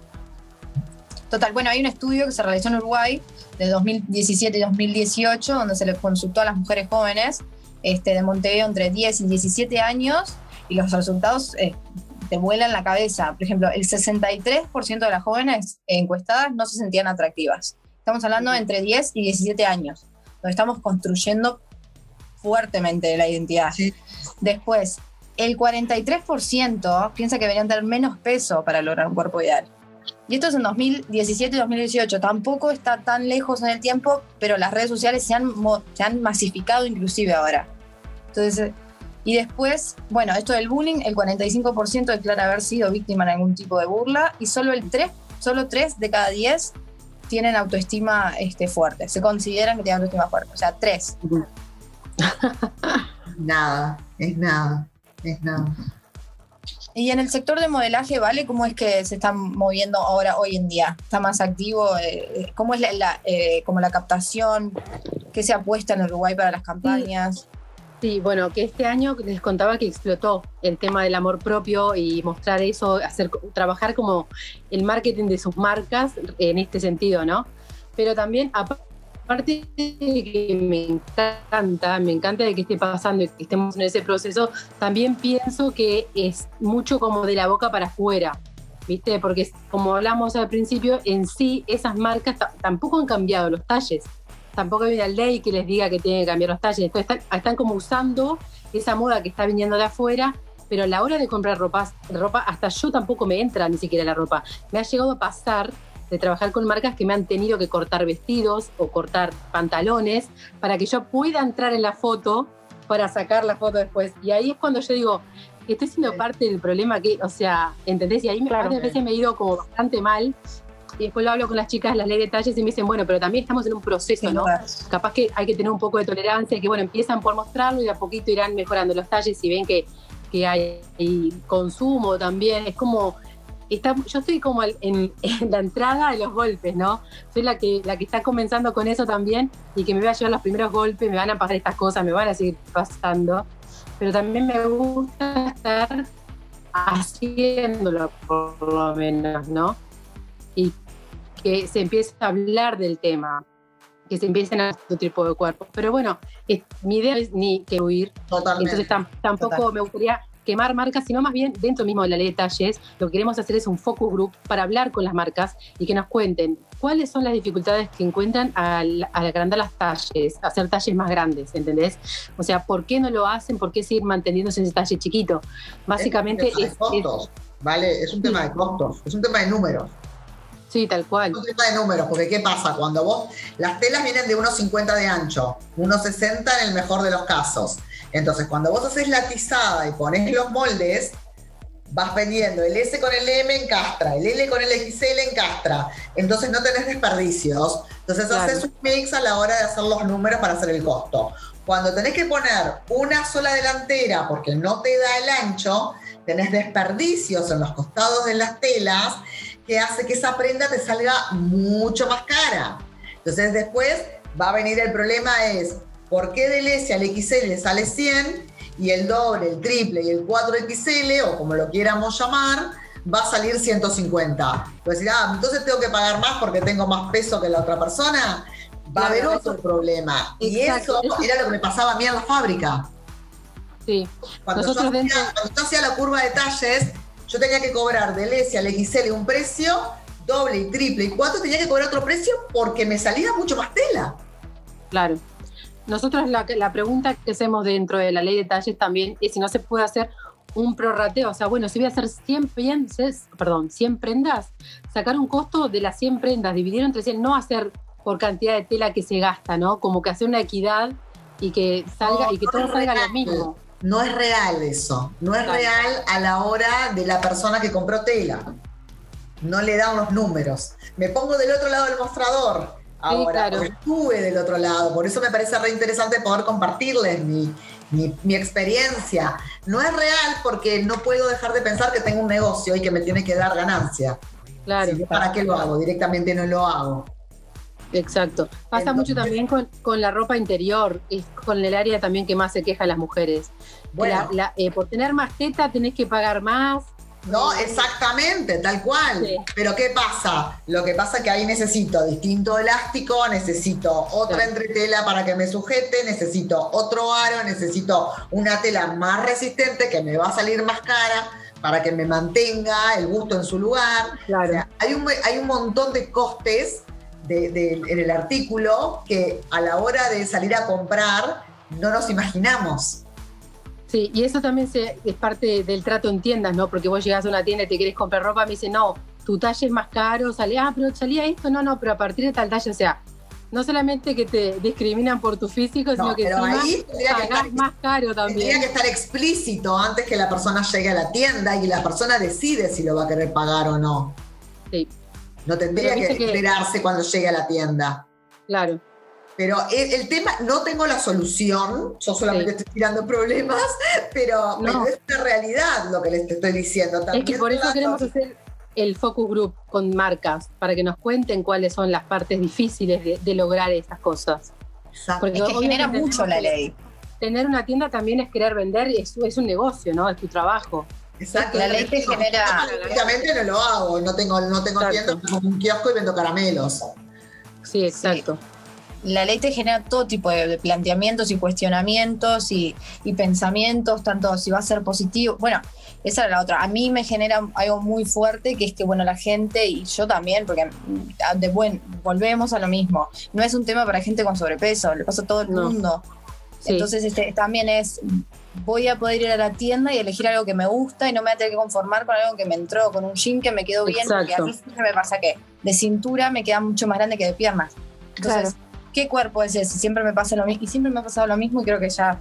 Total. Bueno, hay un estudio que se realizó en Uruguay de 2017 y 2018, donde se le consultó a las mujeres jóvenes este, de Montevideo entre 10 y 17 años, y los resultados eh, te vuelan la cabeza. Por ejemplo, el 63% de las jóvenes encuestadas no se sentían atractivas. Estamos hablando de entre 10 y 17 años, donde estamos construyendo fuertemente la identidad. Sí. Después, el 43% piensa que deberían tener menos peso para lograr un cuerpo ideal. Y esto es en 2017 y 2018. Tampoco está tan lejos en el tiempo, pero las redes sociales se han, se han masificado inclusive ahora. Entonces, y después, bueno, esto del bullying, el 45% declara haber sido víctima de algún tipo de burla y solo el 3, solo 3 de cada 10 tienen autoestima este, fuerte. Se consideran que tienen autoestima fuerte. O sea, 3. Nada, es nada, es nada. Y en el sector de modelaje, ¿vale? ¿Cómo es que se está moviendo ahora, hoy en día? ¿Está más activo? Eh, ¿Cómo es la, la, eh, como la captación? ¿Qué se apuesta en Uruguay para las campañas? Sí, bueno, que este año les contaba que explotó el tema del amor propio y mostrar eso, hacer trabajar como el marketing de sus marcas en este sentido, ¿no? Pero también, aparte de que me encanta, me encanta de que esté pasando y que estemos en ese proceso, también pienso que es mucho como de la boca para afuera, ¿viste? Porque como hablamos al principio, en sí esas marcas tampoco han cambiado los talles tampoco hay una ley que les diga que tienen que cambiar los talles. Entonces están, como usando esa moda que está viniendo de afuera, pero a la hora de comprar ropa, ropa, hasta yo tampoco me entra ni siquiera la ropa. Me ha llegado a pasar de trabajar con marcas que me han tenido que cortar vestidos o cortar pantalones para que yo pueda entrar en la foto para sacar la foto después. Y ahí es cuando yo digo, estoy siendo parte del problema que, o sea, ¿entendés? Y ahí me, claro. veces me he ido como bastante mal y después lo hablo con las chicas las ley de detalles y me dicen, bueno, pero también estamos en un proceso, ¿no? Capaz que hay que tener un poco de tolerancia, que bueno, empiezan por mostrarlo y a poquito irán mejorando los talles y ven que, que hay, consumo también. Es como, está, yo estoy como en, la entrada de los golpes, ¿no? Soy la que, la que está comenzando con eso también y que me va a llevar los primeros golpes, me van a pasar estas cosas, me van a seguir pasando. Pero también me gusta estar haciéndolo por lo menos, ¿no? Y que se empiece a hablar del tema, que se empiecen a hacer otro tipo de cuerpos. Pero bueno, mi idea es ni que huir. Totalmente. Entonces tampoco me gustaría quemar marcas, sino más bien dentro mismo de la ley de talles, lo que queremos hacer es un focus group para hablar con las marcas y que nos cuenten cuáles son las dificultades que encuentran al, agrandar las talles, hacer talles más grandes, ¿entendés? O sea, ¿por qué no lo hacen? ¿Por qué seguir manteniéndose en ese talle chiquito? Básicamente es, costos, ¿vale? Es un tema de costos, es un tema de números. Sí, tal cual. Un tema de números, porque ¿qué pasa? Cuando vos, las telas vienen de unos 50 de ancho, unos 60 en el mejor de los casos. Entonces, cuando vos haces la tizada y pones los moldes, vas vendiendo el S con el M en castra, el L con el XL en castra. Entonces no tenés desperdicios. Entonces haces un mix a la hora de hacer los números para hacer el costo. Cuando tenés que poner una sola delantera porque no te da el ancho, tenés desperdicios en los costados de las telas que hace que esa prenda te salga mucho más cara. Entonces después va a venir el problema es, ¿por qué del S al XL sale 100 y el doble, el triple y el 4XL, o como lo quieramos llamar, va a salir 150? Pues ah, entonces tengo que pagar más porque tengo más peso que la otra persona. Va a haber otro problema. Y eso era lo que me pasaba a mí en la fábrica. Sí. Cuando, Nosotros yo hacía, cuando yo hacía la curva de talles, yo tenía que cobrar S al XL un precio, doble y triple y cuatro tenía que cobrar otro precio porque me salía mucho más tela. Claro. Nosotros la, la pregunta que hacemos dentro de la ley de talles también es si no se puede hacer un prorrateo, o sea, bueno, si voy a hacer 100, perdón, 100 prendas, sacar un costo de las 100 prendas, dividir entre 100, no hacer por cantidad de tela que se gasta, ¿no? Como que hacer una equidad y que salga y que todo salga lo mismo. No es real eso, no es real a la hora de la persona que compró tela. No le dan los números. Me pongo del otro lado del mostrador. Ahora, estuve del otro lado, por eso me parece re interesante poder compartirles mi, mi, experiencia. No es real porque no puedo dejar de pensar que tengo un negocio y que me tiene que dar ganancia. Claro. ¿Para qué lo hago? Directamente no lo hago. Exacto. Pasa mucho también con, la ropa interior, es con el área también que más se quejan las mujeres. Bueno, eh, por tener más teta tenés que pagar más. No, exactamente, tal cual. Pero ¿qué pasa? Lo que pasa es que ahí necesito distinto elástico, necesito otra entretela para que me sujete, necesito otro aro, necesito una tela más resistente que me va a salir más cara para que me mantenga el gusto en su lugar. Claro. hay, un, hay un montón de costes en el artículo que a la hora de salir a comprar no nos imaginamos. Sí, y eso también es parte del trato en tiendas, ¿no? Porque vos llegás a una tienda y te querés comprar ropa, me dice, no, tu talle es más caro, sale, ah, pero salía esto, no, no, pero a partir de tal talla, o sea, no solamente que te discriminan por tu físico, sino que pero ahí que más caro también. Tendría que estar explícito antes que la persona llegue a la tienda y la persona decide si lo va a querer pagar o no. Sí. No tendría que esperarse cuando llegue a la tienda. Claro. Pero el, el tema, no tengo la solución, yo solamente Sí. estoy tirando problemas, pero, No. pero es una realidad lo que les estoy diciendo. Es También que por eso queremos hacer el focus group con marcas, para que nos cuenten cuáles son las partes difíciles de, de lograr estas cosas. Exacto. Porque Es que genera mucho la ley. Tener una tienda también es querer vender, es, es un negocio, ¿no? Es tu trabajo. Exacto. La ley te Yo genera- Directamente no lo hago, no tengo, no tengo tienda, tengo un kiosco y vendo caramelos. Sí, exacto. La ley te genera todo tipo de, planteamientos y cuestionamientos y, y pensamientos, tanto si va a ser positivo. Bueno, esa era la otra. A mí me genera algo muy fuerte que es que, bueno, la gente y yo también, porque mm, de buen, volvemos a lo mismo. No es un tema para gente con sobrepeso, le pasa a todo el No. mundo. Sí. Entonces, este, también es, voy a poder ir a la tienda y elegir algo que me gusta y no me voy a tener que conformar con algo que me entró, con un jean que me quedó bien, porque a Exacto. mí siempre me pasa que de cintura me queda mucho más grande que de piernas. Entonces, ¿qué cuerpo es ese? Siempre me pasa lo mismo y siempre me ha pasado lo mismo y creo que ya...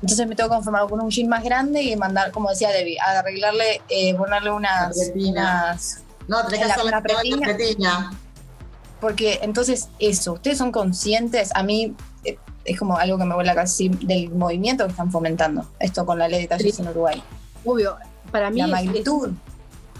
Entonces me tengo que conformar con un jean más grande y mandar, como decía Debbie, a arreglarle, eh, ponerle unas, unas No, tenés que La- hacer la pretina. Porque entonces eso, ustedes son conscientes, a mí eh, es como algo que me vuela casi del movimiento que están fomentando, esto con la ley de talles Sí. en Uruguay. Obvio, para mí La es- magnitud.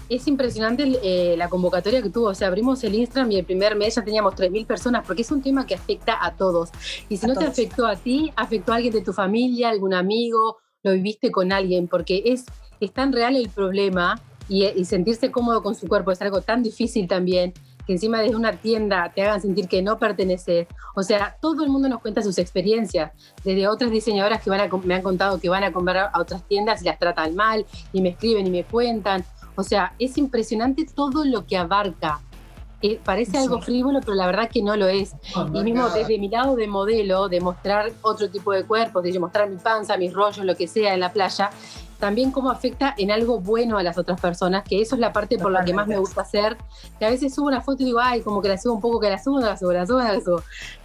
Es impresionante eh, la convocatoria que tuvo. O sea, abrimos el Instagram y el primer mes ya teníamos 3.000 personas, porque es un tema que afecta a todos. Y si A no te afectó a ti, afectó a alguien de tu familia, algún amigo, lo viviste con alguien, porque es, es tan real el problema y, y sentirse cómodo con su cuerpo es algo tan difícil también que encima desde una tienda te hagan sentir que no perteneces. O sea, todo el mundo nos cuenta sus experiencias, desde otras diseñadoras que van a, com- me han contado que van a comprar a otras tiendas y las tratan mal, y me escriben y me cuentan. O sea, es impresionante todo lo que abarca. Eh, parece Sí. algo frívolo, pero la verdad que no lo es. Y mismo desde mi lado de modelo, de mostrar otro tipo de cuerpos, de mostrar mi panza, mis rollos, lo que sea en la playa, también cómo afecta en algo bueno a las otras personas, que eso es la parte por la que más me gusta hacer, que a veces subo una foto y digo, ay, como que la subo un poco, que la subo, no la subo, la subo, no la subo.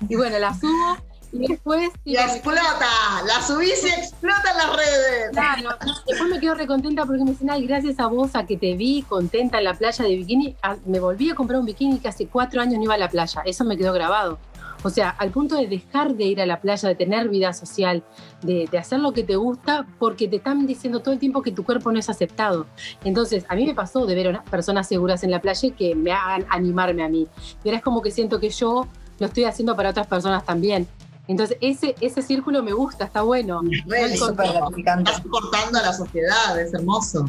Y bueno, la subo y después... Y digo, explota, la subís y explota en las redes. Claro, después me quedo recontenta porque me dicen, ay, gracias a vos, a que te vi contenta en la playa de bikini, a- me volví a comprar un bikini que hace cuatro años no iba a la playa, eso me quedó grabado. O sea, al punto de dejar de ir a la playa, de tener vida social, de, hacer lo que te gusta, porque te están diciendo todo el tiempo que tu cuerpo no es aceptado. Entonces, a mí me pasó de ver a personas seguras en la playa que me hagan animarme a mí. Y ahora es como que siento que yo lo estoy haciendo para otras personas también. Entonces, ese, ese círculo me gusta, está bueno. Es súper gratificante. Estás aportando a la sociedad, es hermoso.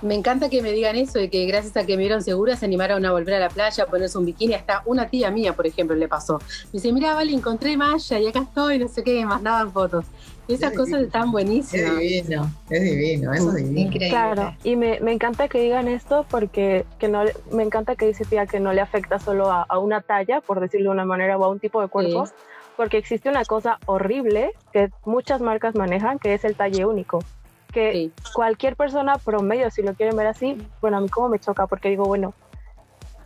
Me encanta que me digan eso, de que gracias a que me vieron segura se animaron a volver a la playa, a ponerse un bikini. Hasta una tía mía, por ejemplo, le pasó. Me dice, mira, vale, encontré malla y acá estoy, no sé qué, me mandaban fotos. Esas Qué cosas divino. están Es buenísimas. divino, es divino, eso es divino. Increíble. Claro, y me, me encanta que digan esto porque que no, me encanta que dice Pia que no le afecta solo a, a una talla, por decirlo de una manera, o a un tipo de cuerpo, Sí. Porque existe una cosa horrible que muchas marcas manejan, que es el talle único. Que Sí. cualquier persona promedio, si lo quieren ver así, bueno, a mí como me choca, porque digo, bueno,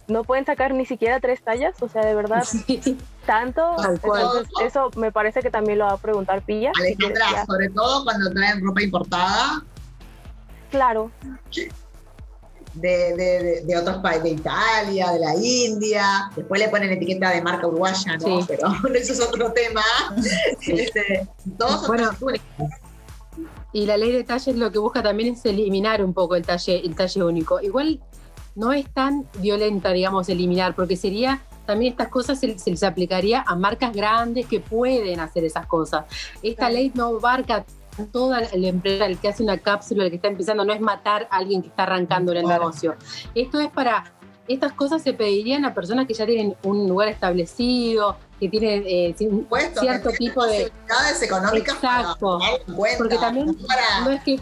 no pueden sacar ni siquiera tres tallas, o sea, de verdad, Sí. tanto. Entonces, eso me parece que también lo va a preguntar Pilla. si Alejandra, Pía. sobre todo cuando traen ropa importada Claro, de, de, de, de otros países, de Italia, de la India, después le ponen etiqueta de marca uruguaya, ¿no? Sí. Pero eso es otro tema. Este, todos Bueno. Y la ley de talles lo que busca también es eliminar un poco el talle, el talle único. Igual no es tan violenta, digamos, eliminar, porque sería también estas cosas se, se les aplicaría a marcas grandes que pueden hacer esas cosas. Esta Claro. ley no abarca toda la empresa, el que hace una cápsula, el que está empezando, no es matar a alguien que está arrancando en el Claro. negocio. Esto es para, estas cosas se pedirían a personas que ya tienen un lugar establecido, que tienen eh, Puesto, cierto que tipo de... económicas Exacto. para cuenta. Porque también no para- No es que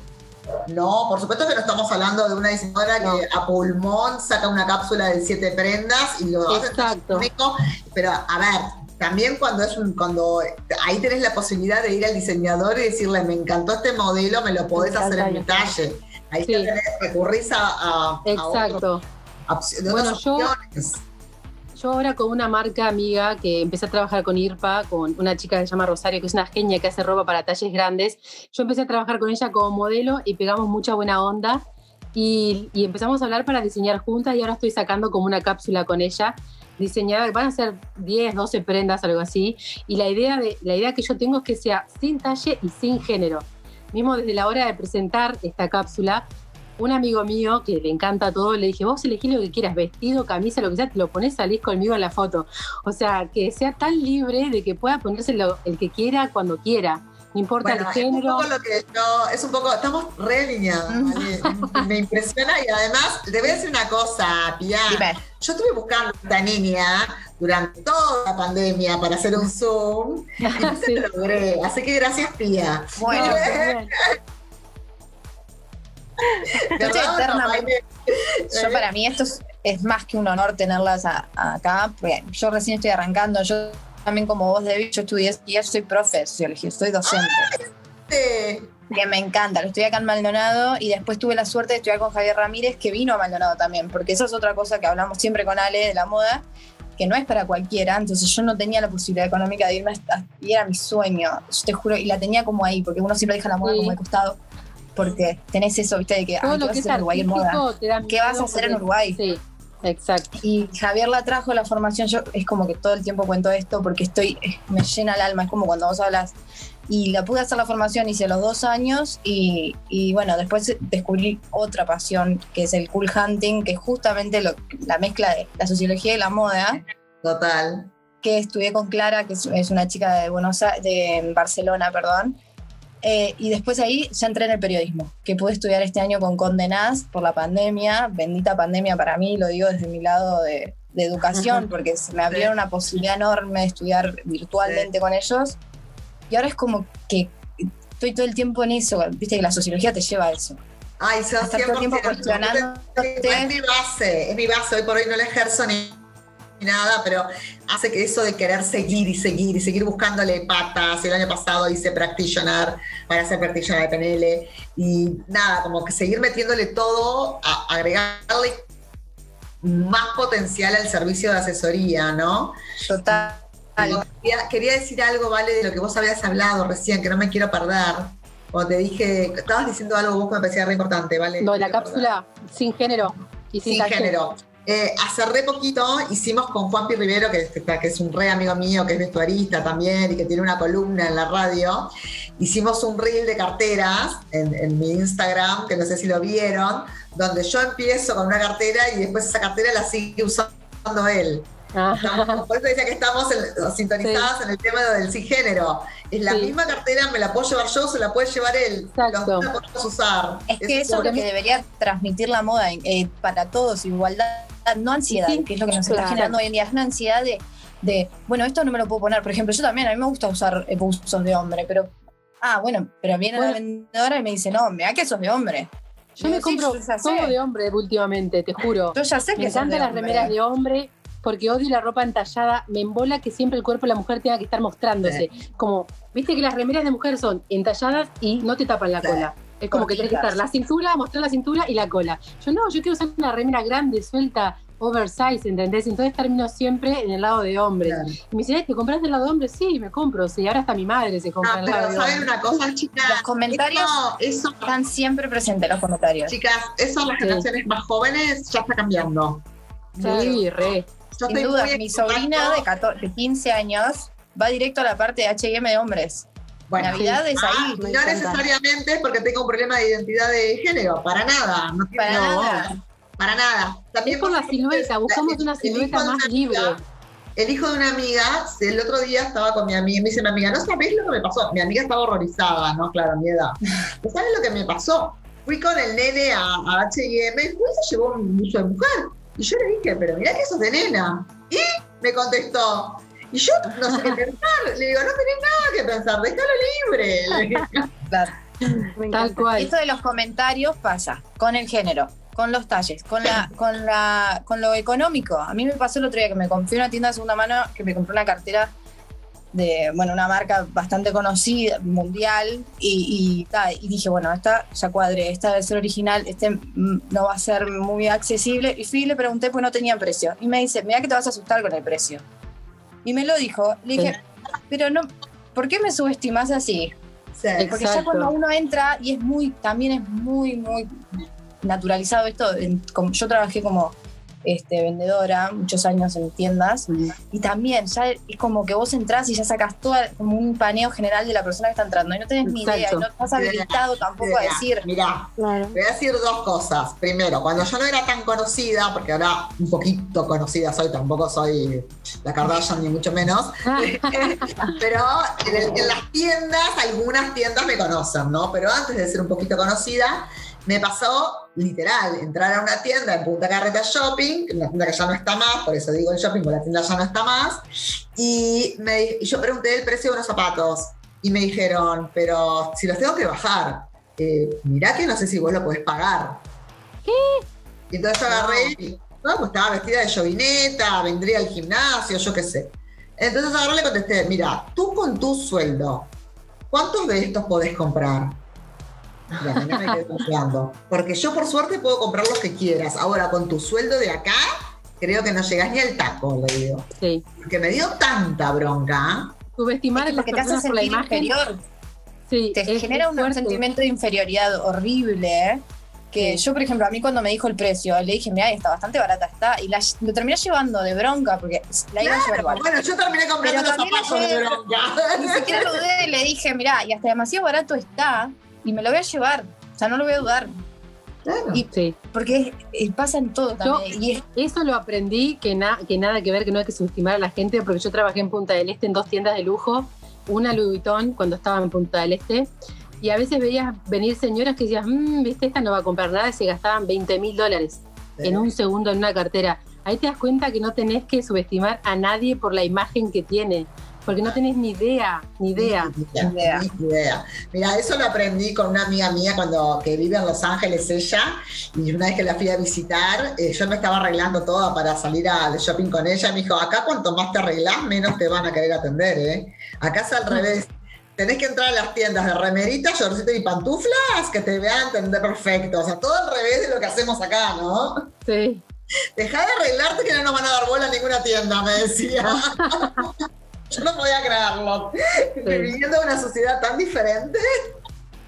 No, por supuesto que no estamos hablando de una diseñadora No. que a pulmón saca una cápsula de siete prendas y lo hace Exacto. único. Pero a ver, también cuando es un, cuando ahí tenés la posibilidad de ir al diseñador y decirle, me encantó este modelo, me lo podés hacer en mi talle. Ahí Sí. te tenés, recurrís a, a, a Exacto. a- de Bueno, yo-. Yo ahora con una marca amiga que empecé a trabajar con IRPA, con una chica que se llama Rosario, que es una genia que hace ropa para talles grandes, yo empecé a trabajar con ella como modelo y pegamos mucha buena onda y, y empezamos a hablar para diseñar juntas y ahora estoy sacando como una cápsula con ella diseñada, van a ser 10, 12 prendas, algo así, y la idea, de, la idea que yo tengo es que sea sin talle y sin género. Mismo desde la hora de presentar esta cápsula, un amigo mío que le encanta todo, le dije, vos elegí lo que quieras, vestido, camisa, lo que sea, te lo pones, salís conmigo en la foto. O sea, que sea tan libre de que pueda ponérselo el que quiera cuando quiera. No importa el género. Es un poco lo que yo, es un poco, estamos re alineados, me impresiona y además, te voy a decir una cosa, Pia. Yo estuve buscando a esta niña durante toda la pandemia para hacer un Zoom y sí. lo logré. Así que gracias, Pia. Bueno, yo Yo para mí esto es, más que un honor tenerlas acá, yo recién estoy arrancando, yo también como vos, David, yo estudié y ya soy profe de sociología, estoy docente. Que me encanta, lo estoy acá en Maldonado y después tuve la suerte de estudiar con Javier Ramírez, que vino a Maldonado también, porque esa es otra cosa que hablamos siempre con Ale de la moda, que no es para cualquiera, entonces yo no tenía la posibilidad económica de irme hasta, y era mi sueño, yo te juro, y la tenía como ahí, porque uno siempre deja la moda como de costado porque tenés eso, viste, de que, Todo lo que es Uruguay en moda. ¿Qué vas a hacer en Uruguay? Sí, exacto. Y Javier la trajo la formación, yo es como que todo el tiempo cuento esto porque estoy, me llena el alma, es como cuando vos hablas. Y la pude hacer la formación, hice los dos años y, y bueno, después descubrí otra pasión que es el cool hunting, que es justamente lo, la mezcla de la sociología y la moda. Total. Que estudié con Clara, que es, una chica de Buenos Aires, de Barcelona, perdón eh, y después ahí ya entré en el periodismo, que pude estudiar este año con Condenás por la pandemia, bendita pandemia para mí, lo digo desde mi lado de, educación, porque me abrieron una posibilidad enorme de estudiar virtualmente con ellos. Y ahora es como que estoy todo el tiempo en eso, viste que la sociología te lleva a eso. Ay, se todo el tiempo cuestionándote. Es mi base, es mi base, hoy por hoy no la ejerzo ni nada, pero hace que eso de querer seguir y seguir y seguir buscándole patas. El año pasado hice practitioner para hacer practitioner de PNL y nada, como que seguir metiéndole todo, a agregarle más potencial al servicio de asesoría, ¿no? Total. Quería, quería, decir algo, Vale, de lo que vos habías hablado recién, que no me quiero perder. Cuando te dije, estabas diciendo algo vos que me parecía re importante, ¿vale? No, la cápsula sin género. Y sin, sin género. Eh, hace re poquito hicimos con Juanpi Rivero, que, que, es un re amigo mío, que es vestuarista también y que tiene una columna en la radio, hicimos un reel de carteras en, mi Instagram, que no sé si lo vieron, donde yo empiezo con una cartera y después esa cartera la sigue usando él. por eso decía que estamos sintonizadas en el tema del género. Es la misma cartera, me la puedo llevar yo, se la puede llevar él. Exacto. La podemos usar. Es que eso es lo que debería transmitir la moda eh, para todos, igualdad no ansiedad, que es lo que nos está generando hoy en día, es una ansiedad de, bueno, esto no me lo puedo poner. Por ejemplo, yo también, a mí me gusta usar buzos de hombre, pero, ah, bueno, pero viene la vendedora y me dice, no, mira que sos de hombre. Yo me compro todo de hombre últimamente, te juro. Yo ya sé que Me encantan las remeras de hombre porque odio la ropa entallada. Me embola que siempre el cuerpo de la mujer tenga que estar mostrándose. Como, viste que las remeras de mujer son entalladas y no te tapan la cola. Es como que tienes que estar la cintura, mostrar la cintura y la cola. Yo no, yo quiero usar una remera grande, suelta, oversize, ¿entendés? Entonces termino siempre en el lado de hombre. Y me dicen, ¿te compras del lado de hombre? Sí, me compro. Sí, ahora hasta mi madre se compra ah, el lado de hombre. una cosa, chicas? Los comentarios eso, están siempre presentes, los comentarios. Chicas, eso las generaciones más jóvenes ya está cambiando. Sí, re. Sin duda, mi sobrina de, de 15 años va directo a la parte de H&M de hombres. Bueno, Navidad es ahí. no necesariamente porque tengo un problema de identidad de género, para nada. No para nada. Para nada. También por la silueta, buscamos una silueta más libre. El hijo de una amiga, el otro día estaba con mi amiga, me dice mi amiga, no sabés lo que me pasó. Mi amiga estaba horrorizada, ¿no? Claro, mi edad. ¿No sabes lo que me pasó? Fui con el nene a, H&M y se llevó un buzo de mujer. Y yo le dije, pero mirá que sos de nena. Y me contestó, y yo no sé qué pensar. Le digo, no tenés nada que pensar, déjalo libre. Claro. Tal cual. Esto de los comentarios pasa con el género, con los talles, con la, con la, con lo económico. A mí me pasó el otro día que me compré una tienda de segunda mano que me compré una cartera de, bueno, una marca bastante conocida, mundial, y, y, y dije, bueno, esta ya cuadre, esta debe ser original, este mm, no va a ser muy accesible. Y fui y le pregunté, pues no tenía precio. Y me dice, mira que te vas a asustar con el precio. Y me lo dijo. Le dije, pero no, ¿por qué me subestimas así? Porque ya cuando uno entra y es muy, también es muy, muy naturalizado esto. como, yo trabajé como este, vendedora, muchos años en tiendas, y también ya es como que vos entras y ya sacas todo como un paneo general de la persona que está entrando. Y no tenés ni idea, y no estás habilitado tampoco a decir. Mirá, voy a decir dos cosas. Primero, cuando yo no era tan conocida, porque ahora un poquito conocida soy, tampoco soy la Kardashian ni mucho menos, pero en, las tiendas, algunas tiendas me conocen, ¿no? Pero antes de ser un poquito conocida, me pasó literal entrar a una tienda en Punta Carreta Shopping, una tienda que ya no está más, por eso digo el shopping, porque la tienda ya no está más, y, me, yo pregunté el precio de unos zapatos y me dijeron, pero si los tengo que bajar, eh, mirá que no sé si vos lo podés pagar. ¿Qué? Y entonces agarré y no, pues estaba vestida de jovineta, vendría al gimnasio, yo qué sé. Entonces agarré y le contesté, mira, tú con tu sueldo, ¿cuántos de estos podés comprar? Porque yo por suerte puedo comprar los que quieras. Ahora, con tu sueldo de acá, creo que no llegas ni al taco, le digo. Sí. Porque me dio tanta bronca. Subestimar es lo que te hace sentir inferior. Sí, te genera un sentimiento de inferioridad horrible, ¿eh? que yo, por ejemplo, a mí cuando me dijo el precio, le dije, mira, está bastante barata está, y la, lo terminé llevando de bronca, porque la iba a llevar Bueno, yo terminé comprando los zapatos de bronca. Ni siquiera lo dudé, le dije, mira, y hasta demasiado barato está, y me lo voy a llevar, o sea, no lo voy a dudar. Claro. sí. Porque pasa en todo también. y eso lo aprendí, que, que nada que ver, que no hay que subestimar a la gente, porque yo trabajé en Punta del Este en dos tiendas de lujo, una Louis Vuitton cuando estaba en Punta del Este, y a veces veías venir señoras que decías, mmm, viste, esta no va a comprar nada, y se gastaban 20 mil dólares en un segundo en una cartera. Ahí te das cuenta que no tenés que subestimar a nadie por la imagen que tiene, porque no tenés ni idea, ni idea. Ni idea. Mira, eso lo aprendí con una amiga mía cuando que vive en Los Ángeles ella, y una vez que la fui a visitar, eh, yo me estaba arreglando toda para salir al shopping con ella, me dijo, acá cuanto más te arreglas, menos te van a querer atender, ¿eh? Acá es al revés tenés que entrar a las tiendas de remeritas, shortcitos y pantuflas que te vean entender perfecto. O sea, todo al revés de lo que hacemos acá, ¿no? Sí. Deja de arreglarte que no nos van a dar bola en ninguna tienda, me decía. Yo no podía creerlo. Viviendo en una sociedad tan diferente.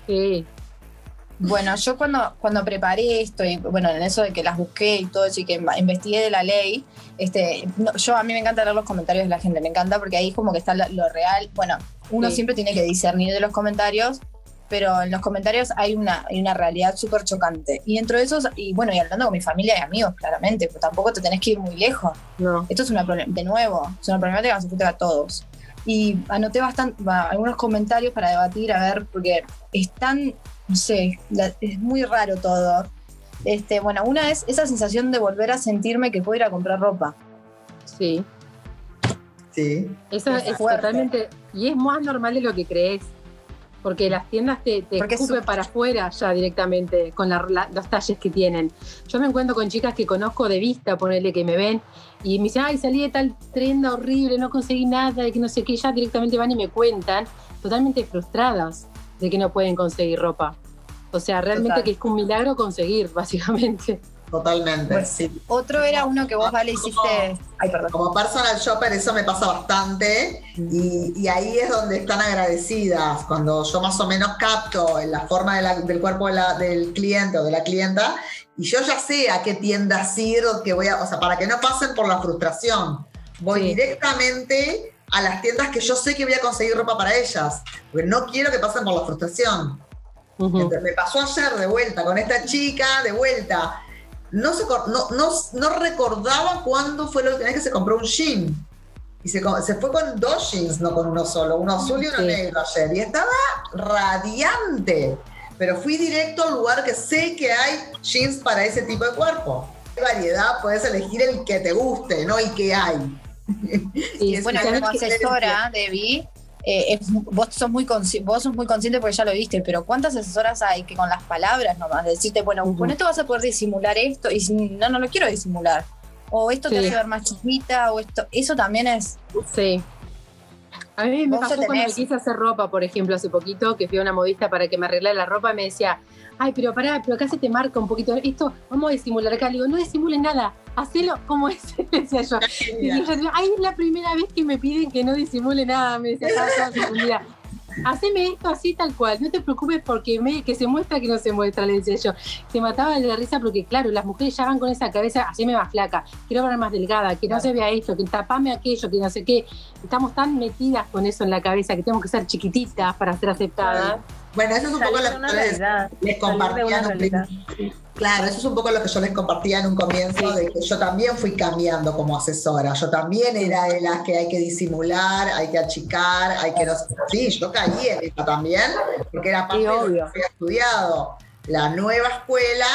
Sí. Bueno, yo cuando, cuando preparé esto, y bueno, en eso de que las busqué y todo eso, y que investigué de la ley, este, yo a mí me encanta leer los comentarios de la gente, me encanta porque ahí es como que está lo, real. Bueno, uno siempre tiene que discernir de los comentarios, pero en los comentarios hay una, hay una realidad súper chocante. Y dentro de esos, y bueno, y hablando con mi familia y amigos, claramente, pues tampoco te tenés que ir muy lejos. No. Esto es una de nuevo, es una problemática que se afecta a todos. Y anoté bastante, algunos comentarios para debatir, a ver, porque están no sé, es muy raro todo. Este, bueno, una es esa sensación de volver a sentirme que puedo ir a comprar ropa. Sí. Sí. Eso es, totalmente. Y es más normal de lo que crees. Porque las tiendas te, te escupen para afuera ya directamente con los talles que tienen. Yo me encuentro con chicas que conozco de vista, ponerle que me ven, y me dicen, ay, salí de tal trenda horrible, no conseguí nada, de que no sé qué, ya directamente van y me cuentan, totalmente frustradas de que no pueden conseguir ropa. O sea, realmente que es un milagro conseguir, básicamente. Totalmente, sí. Otro era uno que vos, Vale, hiciste. Ay, perdón. Como personal shopper, eso me pasa bastante. Y, ahí es donde están agradecidas. Cuando yo más o menos capto en la forma del cuerpo del cliente o de la clienta, y yo ya sé a qué tiendas ir, que voy a, o sea, para que no pasen por la frustración. Voy directamente a las tiendas que yo sé que voy a conseguir ropa para ellas, porque no quiero que pasen por la frustración. me pasó ayer de vuelta con esta chica, de vuelta. No, se, no, no, recordaba cuándo fue la última vez que se compró un jean. Y se, se, fue con dos jeans, no con uno solo, uno azul y uno negro ayer. Y estaba radiante. Pero fui directo al lugar que sé que hay jeans para ese tipo de cuerpo. Hay variedad, puedes elegir el que te guste, ¿no? Y que hay. Y bueno, como asesora, Debbie, eh, vos, sos muy vos sos muy consciente porque ya lo viste, pero ¿cuántas asesoras hay que con las palabras nomás decirte, bueno, con esto vas a poder disimular esto y no, no lo quiero disimular? O esto te va a ver más chiquita, o esto, eso también es. Sí. A mí me pasó cuando me quise hacer ropa, por ejemplo, hace poquito, que fui a una modista para que me arreglara la ropa, me decía, ay, pero pará, pero acá se te marca un poquito esto, vamos a disimular acá. Le digo, no disimule nada, hacelo como es, decía yo. Y dije, ay, es la primera vez que me piden que no disimule nada, me decía, toda haceme esto así tal cual, no te preocupes porque me, que se muestra que no se muestra, le decía yo. Se mataba de la risa porque, claro, las mujeres ya van con esa cabeza, haceme más flaca, quiero ver más delgada, que no se vea esto, que tapame aquello, que no sé qué. Estamos tan metidas con eso en la cabeza que tenemos que ser chiquititas para ser aceptadas. Bueno, eso es un poco lo que les, les compartía Claro, eso es un poco lo que yo les compartía en un comienzo, de que yo también fui cambiando como asesora. Yo también era de las que hay que disimular, hay que achicar, hay que no Sí, yo caí en eso también, porque era parte de lo que había estudiado. La nueva escuela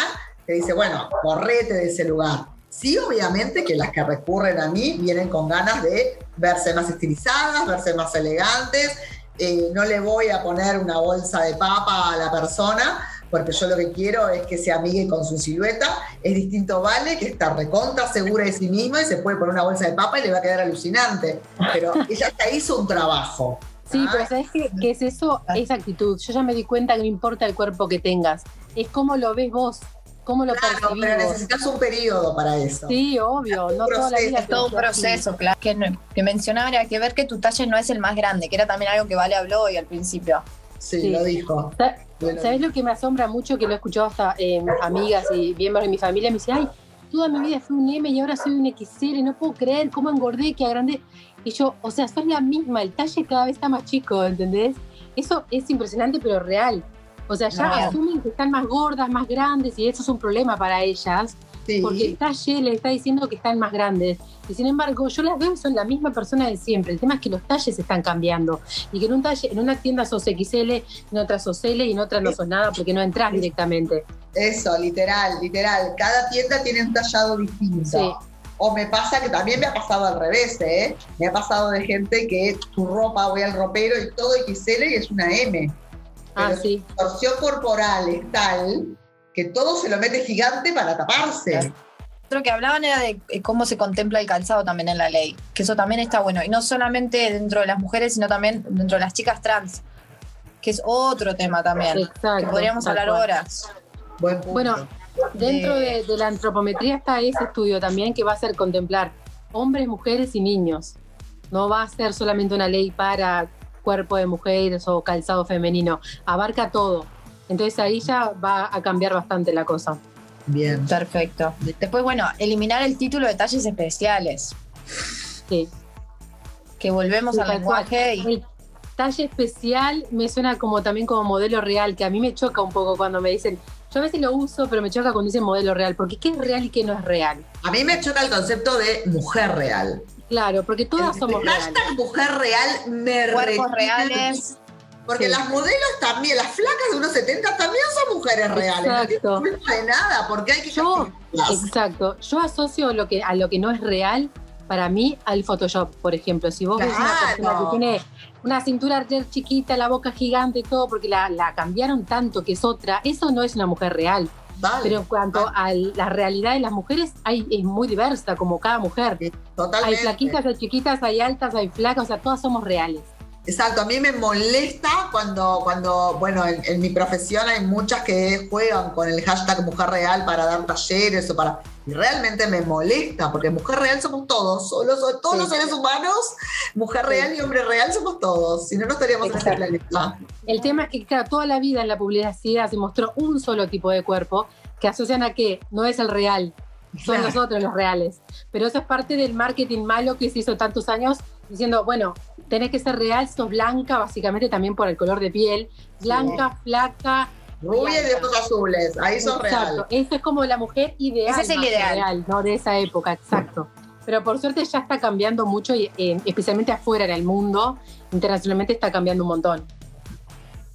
te dice, bueno, correte de ese lugar. Sí, obviamente que las que recurren a mí vienen con ganas de verse más estilizadas, verse más elegantes, eh, no le voy a poner una bolsa de papa a la persona, porque yo lo que quiero es que se amigue con su silueta. Es distinto Vale, que está recontra segura de sí misma y se puede poner una bolsa de papa y le va a quedar alucinante. Pero ella ya hizo un trabajo. Sí, pero ¿sabes qué, qué es eso? Esa actitud. Yo ya me di cuenta que no importa el cuerpo que tengas, es cómo lo ves vos. ¿Cómo lo claro, pero necesitas un periodo para eso. Sí, obvio, no toda la vida. Es todo un proceso, claro. Que, que mencionaba era que ver que tu talle no es el más grande, que era también algo que Vale habló hoy al principio. Sí, lo dijo. ¿Sabes lo que me asombra mucho? Que lo he escuchado hasta eh, amigas y miembros de mi familia. Me dice, ay, toda mi vida fui un M y ahora soy un XL, no puedo creer cómo engordé, que agrandé. Y yo, o sea, sos la misma, el talle cada vez está más chico, ¿entendés? Eso es impresionante, pero real. O sea, ya asumen que están más gordas, más grandes, y eso es un problema para ellas, porque el talle le está diciendo que están más grandes. Y sin embargo, yo las veo y son la misma persona de siempre. El tema es que los talles están cambiando. Y que en un talle, en una tienda sos XL, en otra sos L y en otra no sos nada porque no entras directamente. Eso, literal, literal. Cada tienda tiene un tallado distinto. O me pasa que también me ha pasado al revés, ¿eh? Me ha pasado de gente que tu ropa, voy al ropero y todo XL y es una M. Ah, sí. torsión corporal es tal que todo se lo mete gigante para taparse. Lo que hablaban era de cómo se contempla el calzado también en la ley, que eso también está bueno. Y no solamente dentro de las mujeres, sino también dentro de las chicas trans, que es otro tema también. Exacto, que podríamos hablar horas. bueno, dentro de, de, la antropometría está ese estudio también que va a ser contemplar hombres, mujeres y niños. No va a ser solamente una ley para cuerpo de mujeres o calzado femenino, abarca todo. Entonces ahí ya va a cambiar bastante la cosa. Bien. Perfecto. Después, bueno, eliminar el título de talles especiales. Sí. Que volvemos al lenguaje. Y... El talle especial me suena como también como modelo real, que a mí me choca un poco cuando me dicen, yo a veces lo uso, pero me choca cuando dicen modelo real, porque ¿qué es real y qué no es real? A mí me choca el concepto de mujer real. Claro, porque todas somos el hashtag mujer real me Cuerpos reales. Porque las modelos también, las flacas de unos 70 también son mujeres reales. Exacto. No de nada, porque hay que yo, Exacto. Yo asocio lo que, a lo que no es real, para mí, al Photoshop, por ejemplo. Si vos ves una persona que tiene una cintura chiquita, la boca gigante y todo, porque la, la cambiaron tanto que es otra, eso no es una mujer real. Pero en cuanto a la realidad de las mujeres, hay, es muy diversa, como cada mujer. Hay flaquitas, hay chiquitas, hay altas, hay flacas, o sea, todas somos reales. Exacto, a mí me molesta cuando, cuando bueno, en, mi profesión hay muchas que juegan con el hashtag mujer real para dar talleres o para... Y realmente me molesta, porque mujer real somos todos, solo, todos los seres humanos, mujer real y hombre real somos todos, si no, no estaríamos en este planeta. El tema es que, claro, toda la vida en la publicidad se mostró un solo tipo de cuerpo, que asocian a que no es el real, son nosotros los reales. Pero eso es parte del marketing malo que se hizo tantos años, diciendo, bueno, tenés que ser real, sos blanca, básicamente también por el color de piel, blanca, flaca. Rubia y de ojos azules, ahí sos exacto. Esa es como la mujer ideal. Ese es el ideal. ¿no? De esa época, exacto. Pero por suerte ya está cambiando mucho, y, eh, especialmente afuera en el mundo, internacionalmente está cambiando un montón.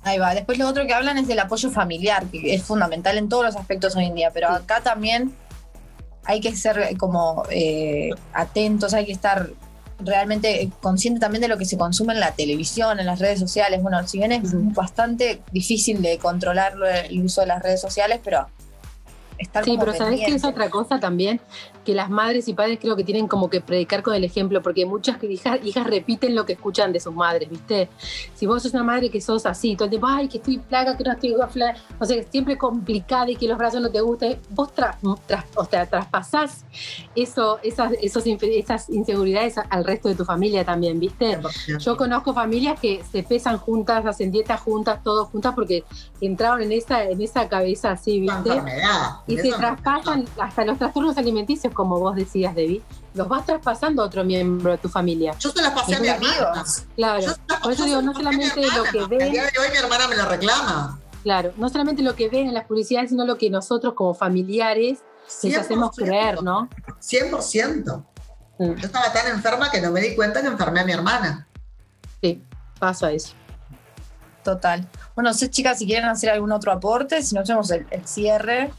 Ahí va. Después lo otro que hablan es del apoyo familiar, que es fundamental en todos los aspectos hoy en día, pero acá también hay que ser como eh, atentos, hay que estar realmente consciente también de lo que se consume en la televisión, en las redes sociales. Bueno, si bien es bastante difícil de controlar el uso de las redes sociales, pero estar Sí, como pero ¿sabés qué es pendiente. otra cosa también? Que las madres y padres creo que tienen como que predicar con el ejemplo, porque muchas hijas, hijas repiten lo que escuchan de sus madres, ¿viste? Si vos sos una madre que sos así, todo el tiempo, ay, que estoy plaga, que no estoy flaca, o sea, que siempre complicada y que los brazos no te gustan, vos tras, tras- o sea, traspasás eso, esas, esos, esas inseguridades al resto de tu familia también, ¿viste? 100%. Yo conozco familias que se pesan juntas, hacen dietas juntas, todo juntas, porque entraron en esa, en esa cabeza así, ¿viste? enfermedad. Y se traspasan hasta los trastornos alimenticios, como vos decías, Debbie. Los vas traspasando a otro miembro de tu familia. Yo se las pasé a mi Mis hermana. amigos. Claro. Yo Por eso yo digo, no solamente lo que El ven, día de hoy mi hermana me lo reclama. claro, no solamente lo que ven en las publicidades, sino lo que nosotros como familiares les hacemos 100%. creer, ¿no? 100%. Mm, Yo estaba tan enferma que no me di cuenta que enfermé a mi hermana. Sí, pasa eso. Total. Bueno, no sé, chicas, si quieren hacer algún otro aporte, si no hacemos el, el cierre.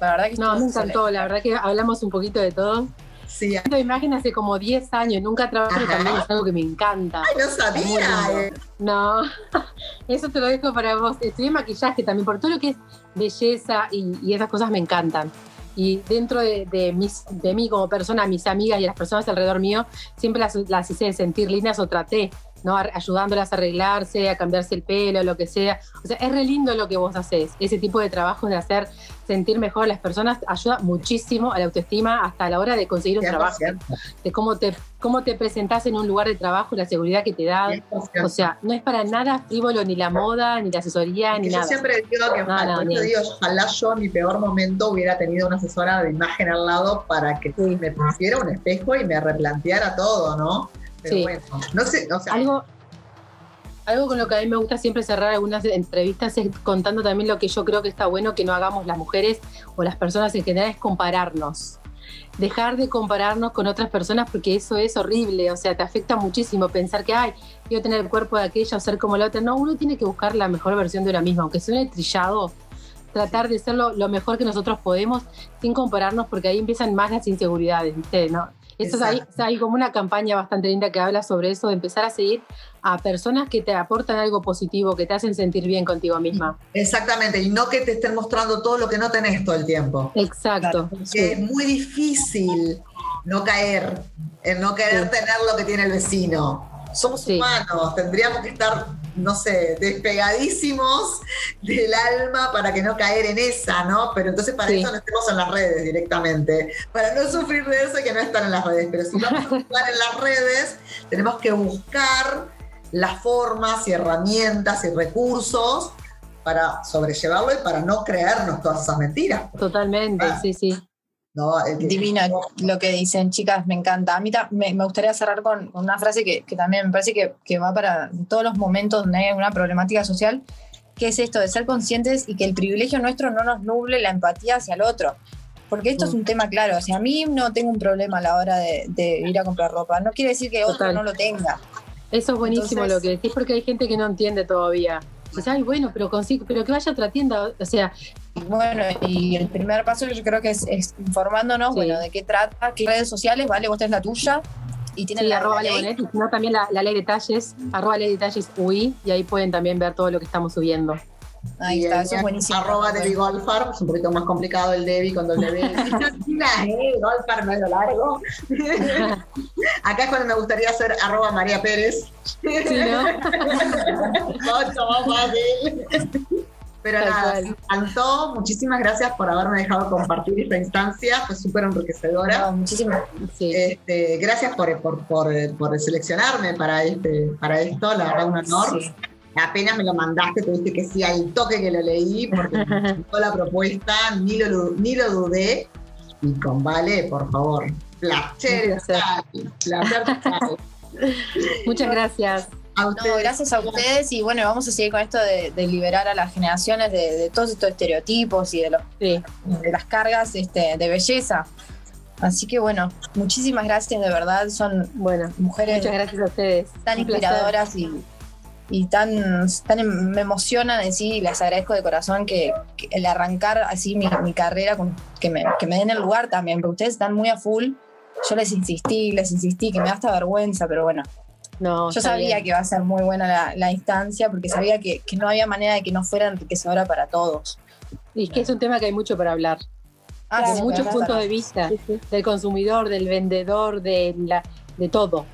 La verdad que No, me encantó, la verdad que hablamos un poquito de todo. Sí, ay, Esta imagen hace como 10 años, nunca trabajé, también es algo que me encanta. no Muy sabía. No, eso te lo dejo para vos. Estudié maquillaje también, por todo lo que es belleza y, y esas cosas me encantan. Y dentro de, de mis, de mí como persona, mis amigas y las personas alrededor mío, siempre las, las hice sentir lindas o traté, ¿no? Ayudándolas a arreglarse, a cambiarse el pelo, lo que sea. O sea, es re lindo lo que vos haces. Ese tipo de trabajos de hacer sentir mejor a las personas ayuda muchísimo a la autoestima hasta a la hora de conseguir un trabajo. 100%. De cómo te, cómo te presentás en un lugar de trabajo, la seguridad que te da. 100%. O sea, no es para nada frívolo ni la moda, ni la asesoría, Que ni yo nada. siempre digo que No, no, eso digo, ojalá yo en mi peor momento hubiera tenido una asesora de imagen al lado para que Sí. me pusiera un espejo y me replanteara todo, ¿no? Pero Sí. bueno, no sé, o sea, Algo, algo con lo que a mí me gusta siempre cerrar algunas entrevistas es contando también lo que yo creo que está bueno que no hagamos las mujeres o las personas en general es compararnos. Dejar de compararnos con otras personas porque eso es horrible, o sea, te afecta muchísimo pensar que, ay, quiero tener el cuerpo de aquella o ser como la otra. No, uno tiene que buscar la mejor versión de una misma, aunque suene trillado, tratar de ser lo, lo mejor que nosotros podemos sin compararnos porque ahí empiezan más las inseguridades, ¿viste? ¿No? Eso es ahí, Exacto. hay como una campaña bastante linda que habla sobre eso, de empezar a seguir a personas que te aportan algo positivo, que te hacen sentir bien contigo misma. exactamente, y no que te estén mostrando todo lo que no tenés todo el tiempo. Exacto. Que es muy difícil no caer, en no querer Sí. tener lo que tiene el vecino. Somos Sí. humanos, tendríamos que estar, no sé, despegadísimos del alma para que no caer en esa, ¿no? Pero entonces para Sí. eso no estemos en las redes directamente, para no sufrir de eso y que no estar en las redes. Pero si vamos a estar en las redes, tenemos que buscar las formas y herramientas y recursos para sobrellevarlo y para no creernos todas esas mentiras. Totalmente, Ah. sí, sí. ¿No? Que- Divina lo que dicen, chicas, me encanta. A mí ta- me, me gustaría cerrar con, con una frase que, que también me parece que, que va para todos los momentos donde hay una problemática social, que es esto de ser conscientes y que el privilegio nuestro no nos nuble la empatía hacia el otro. Porque esto es un tema claro, o sea, a mí no tengo un problema a la hora de, de ir a comprar ropa, no quiere decir que otro Total. no lo tenga. Eso es buenísimo Entonces- lo que decís porque hay gente que no entiende todavía. Dices, ay, bueno, pero consigo, pero que vaya a otra tienda. O sea, bueno, y el primer paso yo creo que es, es informándonos, Sí. bueno, de qué trata, qué redes sociales, vale, vos tenés la tuya y tienen sí, la, arroba la ley. Leonet, y si no también la, la ley de detalles, arroba ley de detalles UI, y ahí pueden también ver todo lo que estamos subiendo. Ahí está, eso es buenísimo. Arroba Debbie Golfar, es un poquito más complicado el Debbie con doble B. La E, Golfar medio largo. Acá es cuando me gustaría hacer arroba María Pérez. Sí, ¿no? Mucho más fácil. Pero nada, me encantó. Muchísimas gracias por haberme dejado compartir esta instancia. Fue súper enriquecedora. No, muchísimas. Sí. Este, gracias por, por, por, por seleccionarme para, este, para esto, la verdad un honor. Sí. Apenas me lo mandaste, te diste que sí al toque que lo leí, porque me gustó la propuesta, ni lo, ni lo dudé. Y con Vale, por favor, placer placer. Muchas gracias. A No, ustedes. gracias a ustedes y bueno, vamos a seguir con esto de, de liberar a las generaciones de, de todos estos estereotipos y de, los, Sí. de las cargas este, de belleza. Así que bueno, muchísimas gracias, de verdad, son Bueno, mujeres muchas gracias a ustedes. tan Un placer. inspiradoras y, y tan, tan em- me emocionan en sí y les agradezco de corazón que, que el arrancar así mi, mi carrera, con, que, me, que me den el lugar también, porque ustedes están muy a full. Yo les insistí, les insistí, que me da hasta vergüenza, pero bueno, No, yo sabía bien. que iba a ser muy buena la, la instancia porque sabía que, que no había manera de que no fuera enriquecedora para todos. Y es que es un tema que hay mucho para hablar. Ah, de muchos puntos de vista, del consumidor, del vendedor, de, la, de todo.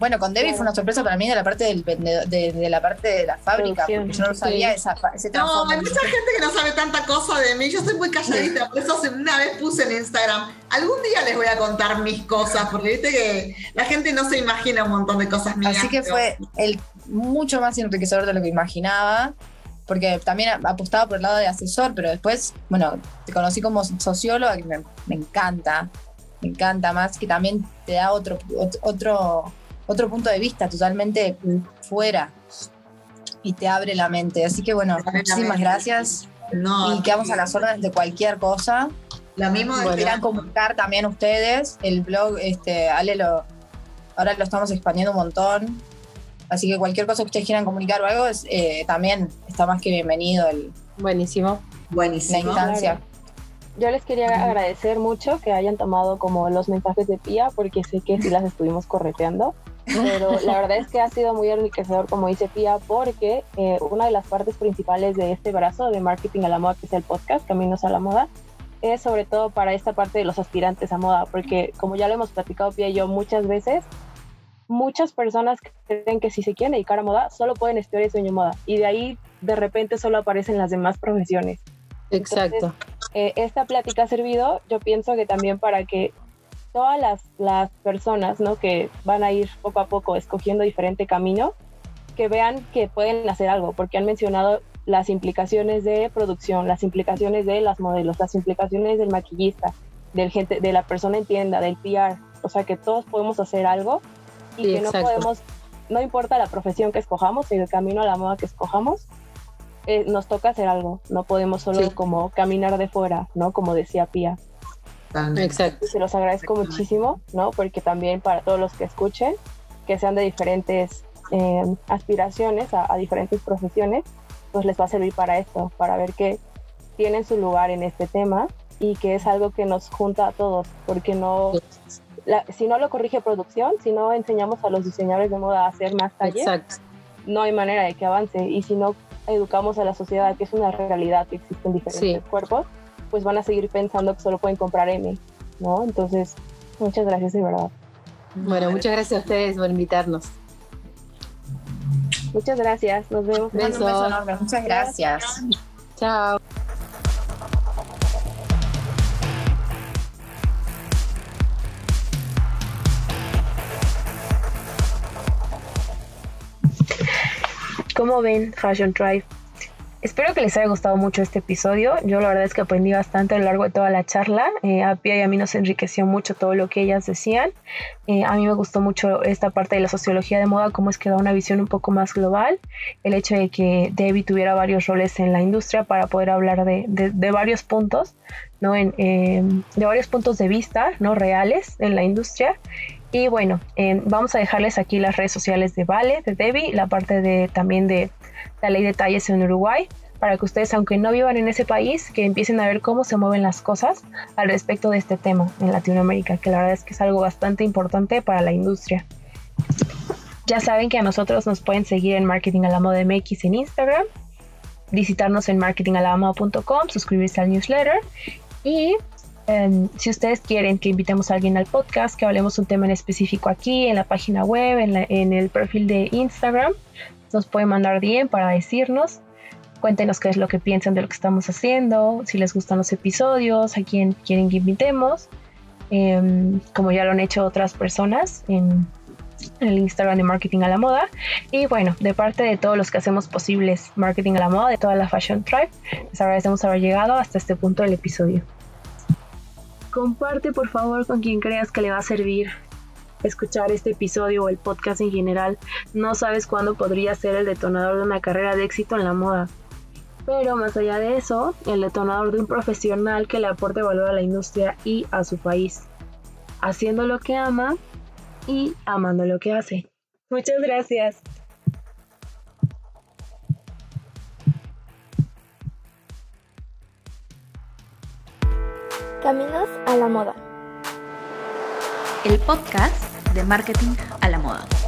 Bueno, con Debbie fue una sorpresa para mí de la parte del de, la parte de la fábrica, porque yo no sabía esa, ese No, hay mucha gente que no sabe tanta cosa de mí. Yo soy muy calladita, por eso una vez puse en Instagram. Algún día les voy a contar mis cosas, porque viste que la gente no se imagina un montón de cosas mías. Así que fue el mucho más enriquecedor de lo que imaginaba porque también apostaba por el lado de asesor, pero después, bueno, te conocí como socióloga, que me, me, encanta, me encanta más, que también te da otro, otro otro punto de vista totalmente fuera y te abre la mente. Así que bueno, muchísimas gracias. y quedamos a las órdenes de cualquier cosa. La misma bueno, quieran comunicar también ustedes. El blog, este, Ale lo, ahora lo estamos expandiendo un montón. Así que cualquier cosa que ustedes quieran comunicar o algo, es, eh, también está más que bienvenido. El, Buenísimo. Buenísimo. La instancia. Yo les quería agradecer mucho que hayan tomado como los mensajes de Pía, porque sé que sí las estuvimos correteando pero la verdad es que ha sido muy enriquecedor, como dice Pia, porque eh, una de las partes principales de este brazo de marketing a la moda, que es el podcast Caminos a la Moda, es sobre todo para esta parte de los aspirantes a moda, porque como ya lo hemos platicado Pia y yo muchas veces, muchas personas creen que si se quieren dedicar a moda, solo pueden estudiar el sueño moda, y de ahí de repente solo aparecen las demás profesiones. Exacto. Eh, esta plática ha servido, yo pienso que también para que todas las, las personas ¿no? que van a ir poco a poco escogiendo diferente camino, que vean que pueden hacer algo, porque han mencionado las implicaciones de producción, las implicaciones de las modelos, las implicaciones del maquillista, del gente, de la persona en tienda, del PR, o sea que todos podemos hacer algo y que no podemos, no importa la profesión que escojamos y el camino a la moda que escojamos, eh, nos toca hacer algo, no podemos solo como caminar de fuera, ¿no? Como decía Exacto. Se los agradezco muchísimo, ¿no? Porque también para todos los que escuchen, que sean de diferentes eh, aspiraciones a, diferentes profesiones, pues les va a servir para esto, para ver que tienen su lugar en este tema y que es algo que nos junta a todos, porque no, si no lo corrige producción, si no enseñamos a los diseñadores de moda a hacer más talleres, no hay manera de que avance. Y si no educamos a la sociedad, que es una realidad que existen diferentes cuerpos, pues van a seguir pensando que solo pueden comprar M, ¿no? Entonces, muchas gracias de verdad. Bueno, muchas gracias a ustedes por invitarnos. Muchas gracias, nos vemos. Beso. Muchas gracias. Chao. ¿Cómo ven Fashion Drive? Espero que les haya gustado mucho este episodio. Yo la verdad es que aprendí bastante a lo largo de toda la charla. Eh, a Pia y a mí nos enriqueció mucho todo lo que ellas decían. Eh, a mí me gustó mucho esta parte de la sociología de moda, cómo es que da una visión un poco más global. El hecho de que Debbie tuviera varios roles en la industria para poder hablar de, varios puntos, ¿no? Eh, de varios puntos de vista, ¿no? Reales en la industria. Y bueno, vamos a dejarles aquí las redes sociales de Vale, de Debbie, la parte de también de la ley de talles en Uruguay, para que ustedes, aunque no vivan en ese país, que empiecen a ver cómo se mueven las cosas al respecto de este tema en Latinoamérica, que la verdad es que es algo bastante importante para la industria. Ya saben que a nosotros nos pueden seguir en Marketing a la Moda MX en Instagram, visitarnos en marketingalamoda.com, suscribirse al newsletter y em, si ustedes quieren que invitemos a alguien al podcast, que hablemos un tema en específico aquí, en la página web, en, en el perfil de Instagram, nos pueden mandar bien para decirnos. Cuéntenos qué es lo que piensan de lo que estamos haciendo, si les gustan los episodios, a quién quieren que invitemos, em, como ya lo han hecho otras personas en, el Instagram de Marketing a la Moda. Y bueno, de parte de todos los que hacemos posibles Marketing a la Moda, de toda la Fashion Tribe, les agradecemos haber llegado hasta este punto del episodio. Comparte por favor con quien creas que le va a servir escuchar este episodio o el podcast en general, no sabes cuándo podría ser el detonador de una carrera de éxito en la moda. Pero más allá de eso, el detonador de un profesional que le aporte valor a la industria y a su país, haciendo lo que ama y amando lo que hace. Muchas gracias. Caminos a la moda. El podcast de marketing a la moda.